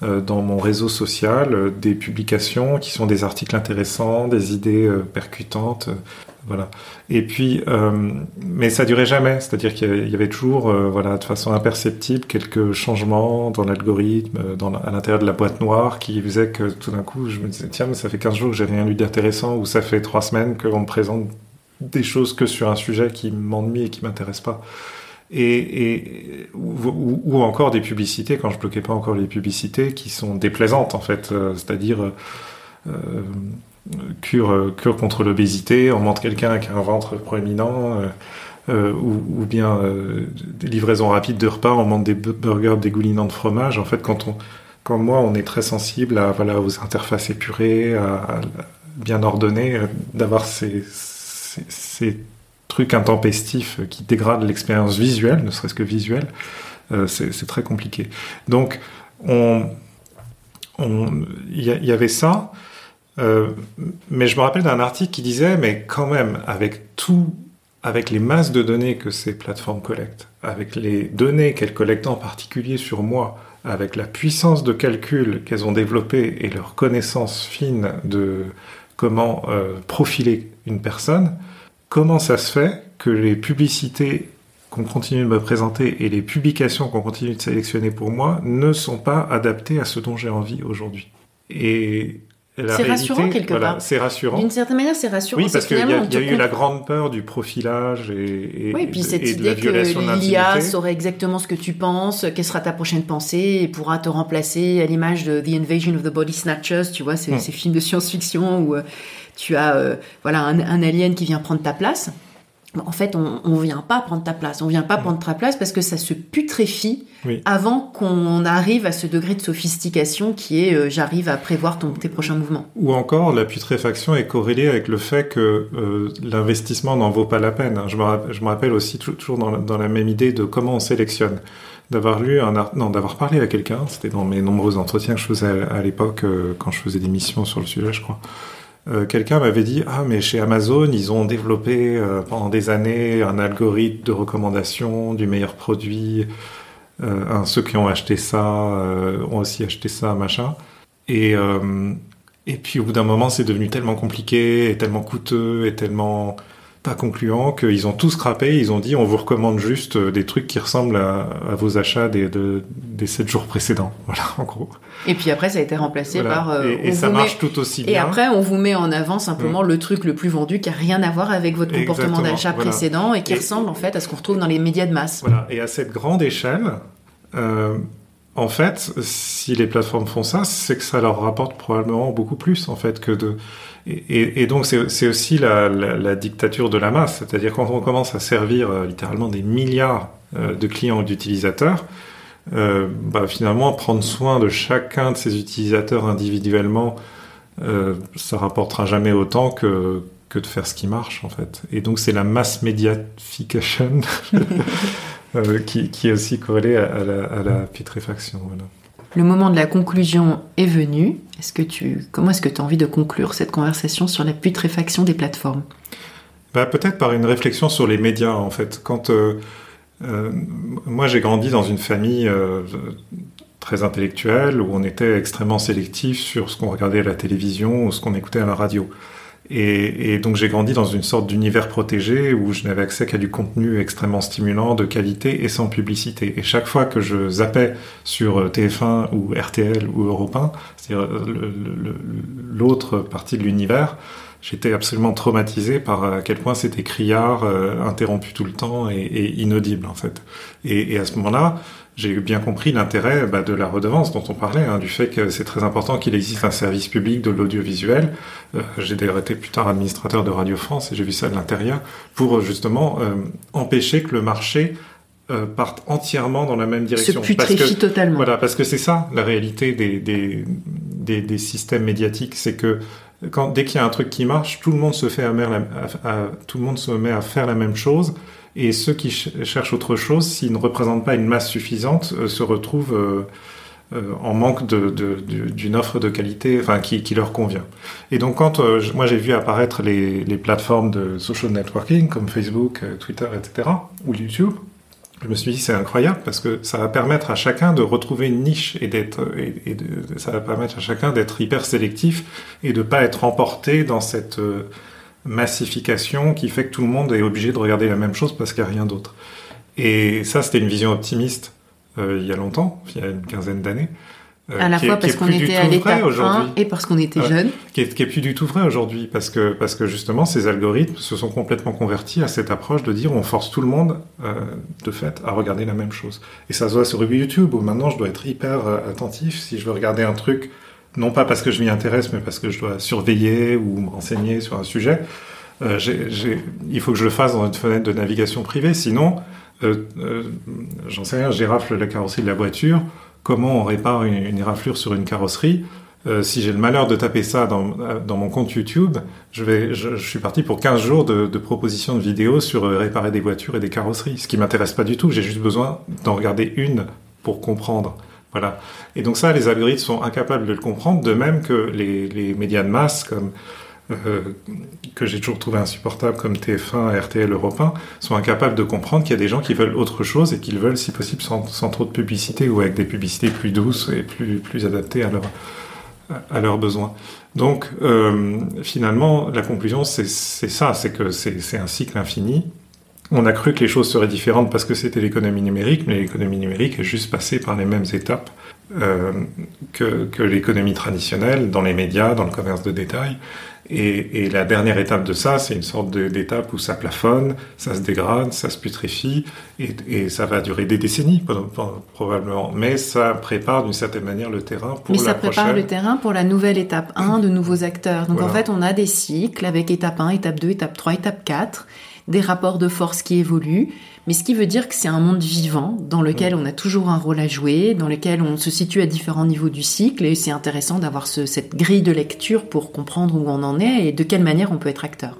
dans mon réseau social euh, des publications qui sont des articles intéressants, des idées percutantes. Voilà. Et puis, euh, mais ça durait jamais. C'est-à-dire qu'il y avait toujours, euh, voilà, de façon imperceptible, quelques changements dans l'algorithme, à l'intérieur de la boîte noire, qui faisait que tout d'un coup, je me disais, tiens, mais ça fait 15 jours que j'ai rien lu d'intéressant, ou ça fait 3 semaines qu'on me présente des choses que sur un sujet qui m'ennuie et qui m'intéresse pas. Et, ou, encore des publicités, quand je bloquais pas encore les publicités, qui sont déplaisantes, en fait. Euh, c'est-à-dire, euh, cure, euh, cure contre l'obésité, on montre quelqu'un avec un ventre proéminent, euh, euh, ou, bien des livraisons rapides de repas, on montre des burgers dégoulinants de fromage. En fait, quand on, quand moi, on est très sensible à, voilà, aux interfaces épurées, à, bien ordonnées, d'avoir ces, trucs intempestifs qui dégradent l'expérience visuelle, ne serait-ce que visuelle, c'est très compliqué. Donc, on, il y, avait ça. Euh, mais je me rappelle d'un article qui disait, mais quand même, avec tout, avec les masses de données que ces plateformes collectent, avec les données qu'elles collectent en particulier sur moi, avec la puissance de calcul qu'elles ont développée et leur connaissance fine de comment euh, profiler une personne, comment ça se fait que les publicités qu'on continue de me présenter et les publications qu'on continue de sélectionner pour moi ne sont pas adaptées à ce dont j'ai envie aujourd'hui? Et c'est rassurant quelque part. C'est rassurant. D'une certaine manière, c'est rassurant. Oui, parce qu'il y a, y a eu la grande peur du profilage et, et, oui, et puis cette idée que l'IA saurait exactement ce que tu penses, quelle sera ta prochaine pensée et pourra te remplacer à l'image de The Invasion of the Body Snatchers, tu vois, ces, hmm. ces films de science-fiction où euh, tu as euh, voilà un, un alien qui vient prendre ta place en fait, on, on vient pas prendre ta place. On vient pas prendre ta place parce que ça se putréfie avant qu'on arrive à ce degré de sophistication qui est euh, j'arrive à prévoir ton, tes prochains mouvements. Ou encore, la putréfaction est corrélée avec le fait que euh, l'investissement n'en vaut pas la peine. Je me, je me rappelle aussi toujours dans la, dans la, même idée de comment on sélectionne. D'avoir lu un non, d'avoir parlé à quelqu'un, c'était dans mes nombreux entretiens que je faisais à, l'époque euh, quand je faisais des missions sur le sujet, je crois. Euh, quelqu'un m'avait dit ah mais chez Amazon ils ont développé euh, pendant des années un algorithme de recommandation du meilleur produit. Euh, ceux qui ont acheté ça ont aussi acheté ça machin. Et et puis au bout d'un moment c'est devenu tellement compliqué et tellement coûteux et tellement pas concluant qu'ils ont tous scrappé, ils ont dit on vous recommande juste des trucs qui ressemblent à, vos achats des, des 7 jours précédents. Voilà, en gros. Et puis après, ça a été remplacé par... Euh, et, ça marche tout aussi bien. Et après, on vous met en avant simplement mm. le truc le plus vendu qui a rien à voir avec votre comportement d'achat précédent et qui ressemble en fait à ce qu'on retrouve dans les médias de masse. Voilà, et à cette grande échelle... Euh, en fait, si les plateformes font ça, c'est que ça leur rapporte probablement beaucoup plus en fait que de et, donc c'est aussi la, dictature de la masse, c'est-à-dire quand on commence à servir euh, littéralement des milliards euh, de clients ou d'utilisateurs, euh, bah, finalement prendre soin de chacun de ces utilisateurs individuellement, ça rapportera jamais autant que que de faire ce qui marche en fait. Et donc c'est la mass médiafication qui, qui, est aussi corrélée à, la, à la putréfaction. Voilà le moment de la conclusion est venu. Est-ce que tu, comment est-ce que tu as envie de conclure cette conversation sur la putréfaction des plateformes? Bah, Peut-être par une réflexion sur les médias, en fait. Quand euh, euh, moi j'ai grandi dans une famille euh, très intellectuel, où on était extrêmement sélectif sur ce qu'on regardait à la télévision ou ce qu'on écoutait à la radio. Et, et donc j'ai grandi dans une sorte d'univers protégé où je n'avais accès qu'à du contenu extrêmement stimulant, de qualité et sans publicité. Et chaque fois que je zappais sur TF1 ou RTL ou Europe 1, c'est-à-dire l'autre partie de l'univers, j'étais absolument traumatisé par à quel point c'était criard, euh, interrompu tout le temps et, et, inaudible en fait. Et, et à ce moment-là, j'ai bien compris l'intérêt bah, de la redevance dont on parlait, hein, du fait que c'est très important qu'il existe un service public de l'audiovisuel. Euh, j'ai d'ailleurs été plus tard administrateur de Radio France et j'ai vu ça de l'intérieur pour justement euh, empêcher que le marché euh, parte entièrement dans la même direction. Se putréfie parce que, totalement. Voilà, parce que c'est ça la réalité des, des, des, des systèmes médiatiques, c'est que dès qu'il y a un truc qui marche, tout le monde se fait à, tout le monde se met à faire la même chose et ceux qui ch cherchent autre chose, s'ils ne représentent pas une masse suffisante, euh, se retrouvent euh, euh, en manque d'une offre de qualité qui, leur convient. Et donc quand moi j'ai vu apparaître les, plateformes de social networking comme Facebook, Twitter, etc., ou YouTube, je me suis dit c'est incroyable parce que ça va permettre à chacun de retrouver une niche et d'être et, ça va permettre à chacun d'être hyper sélectif et de pas être emporté dans cette euh, massification qui fait que tout le monde est obligé de regarder la même chose parce qu'il n'y a rien d'autre. Et ça, c'était une vision optimiste euh, il y a longtemps, il y a une quinzaine d'années. Euh, à la fois est, parce qu'on était à l'étape 1 et parce qu'on était jeune. Qui est, qui est plus du tout vrai aujourd'hui parce que, parce que justement ces algorithmes se sont complètement convertis à cette approche de dire on force tout le monde euh, de fait à regarder la même chose. Et ça se voit sur YouTube où maintenant je dois être hyper euh, attentif si je veux regarder un truc non pas parce que je m'y intéresse, mais parce que je dois surveiller ou me renseigner sur un sujet, euh, j ai, j ai, il faut que je le fasse dans une fenêtre de navigation privée. Sinon, euh, j'en sais rien, j'érafle la carrosserie de la voiture. Comment on répare une, éraflure sur une carrosserie euh, si j'ai le malheur de taper ça dans, mon compte YouTube, je, suis parti pour 15 jours de, propositions de vidéos sur euh, réparer des voitures et des carrosseries, ce qui m'intéresse pas du tout. J'ai juste besoin d'en regarder une pour comprendre. Voilà. Et donc ça, les algorithmes sont incapables de le comprendre, de même que les, les médias de masse comme que j'ai toujours trouvé insupportable comme TF1, RTL, Europe 1, sont incapables de comprendre qu'il y a des gens qui veulent autre chose et qu'ils veulent, si possible, sans, trop de publicité ou avec des publicités plus douces et plus, adaptées à, leur, à leurs besoins. Donc, euh, finalement, la conclusion, c'est ça, c'est que c'est un cycle infini. On a cru que les choses seraient différentes parce que c'était l'économie numérique, mais l'économie numérique est juste passée par les mêmes étapes euh, que l'économie traditionnelle, dans les médias, dans le commerce de détail. Et, et, la dernière étape de ça, c'est une sorte d'étape où ça plafonne, ça se dégrade, ça se putréfie, et, et ça va durer des décennies probablement. Mais ça prépare d'une certaine manière le terrain pour Mais la ça prépare le terrain pour la nouvelle étape 1 de nouveaux acteurs. Donc voilà. en fait, on a des cycles avec étape 1, étape 2, étape 3, étape 4 des rapports de force qui évoluent, mais ce qui veut dire que c'est un monde vivant dans lequel on a toujours un rôle à jouer, dans lequel on se situe à différents niveaux du cycle, et c'est intéressant d'avoir ce, cette grille de lecture pour comprendre où on en est et de quelle manière on peut être acteur.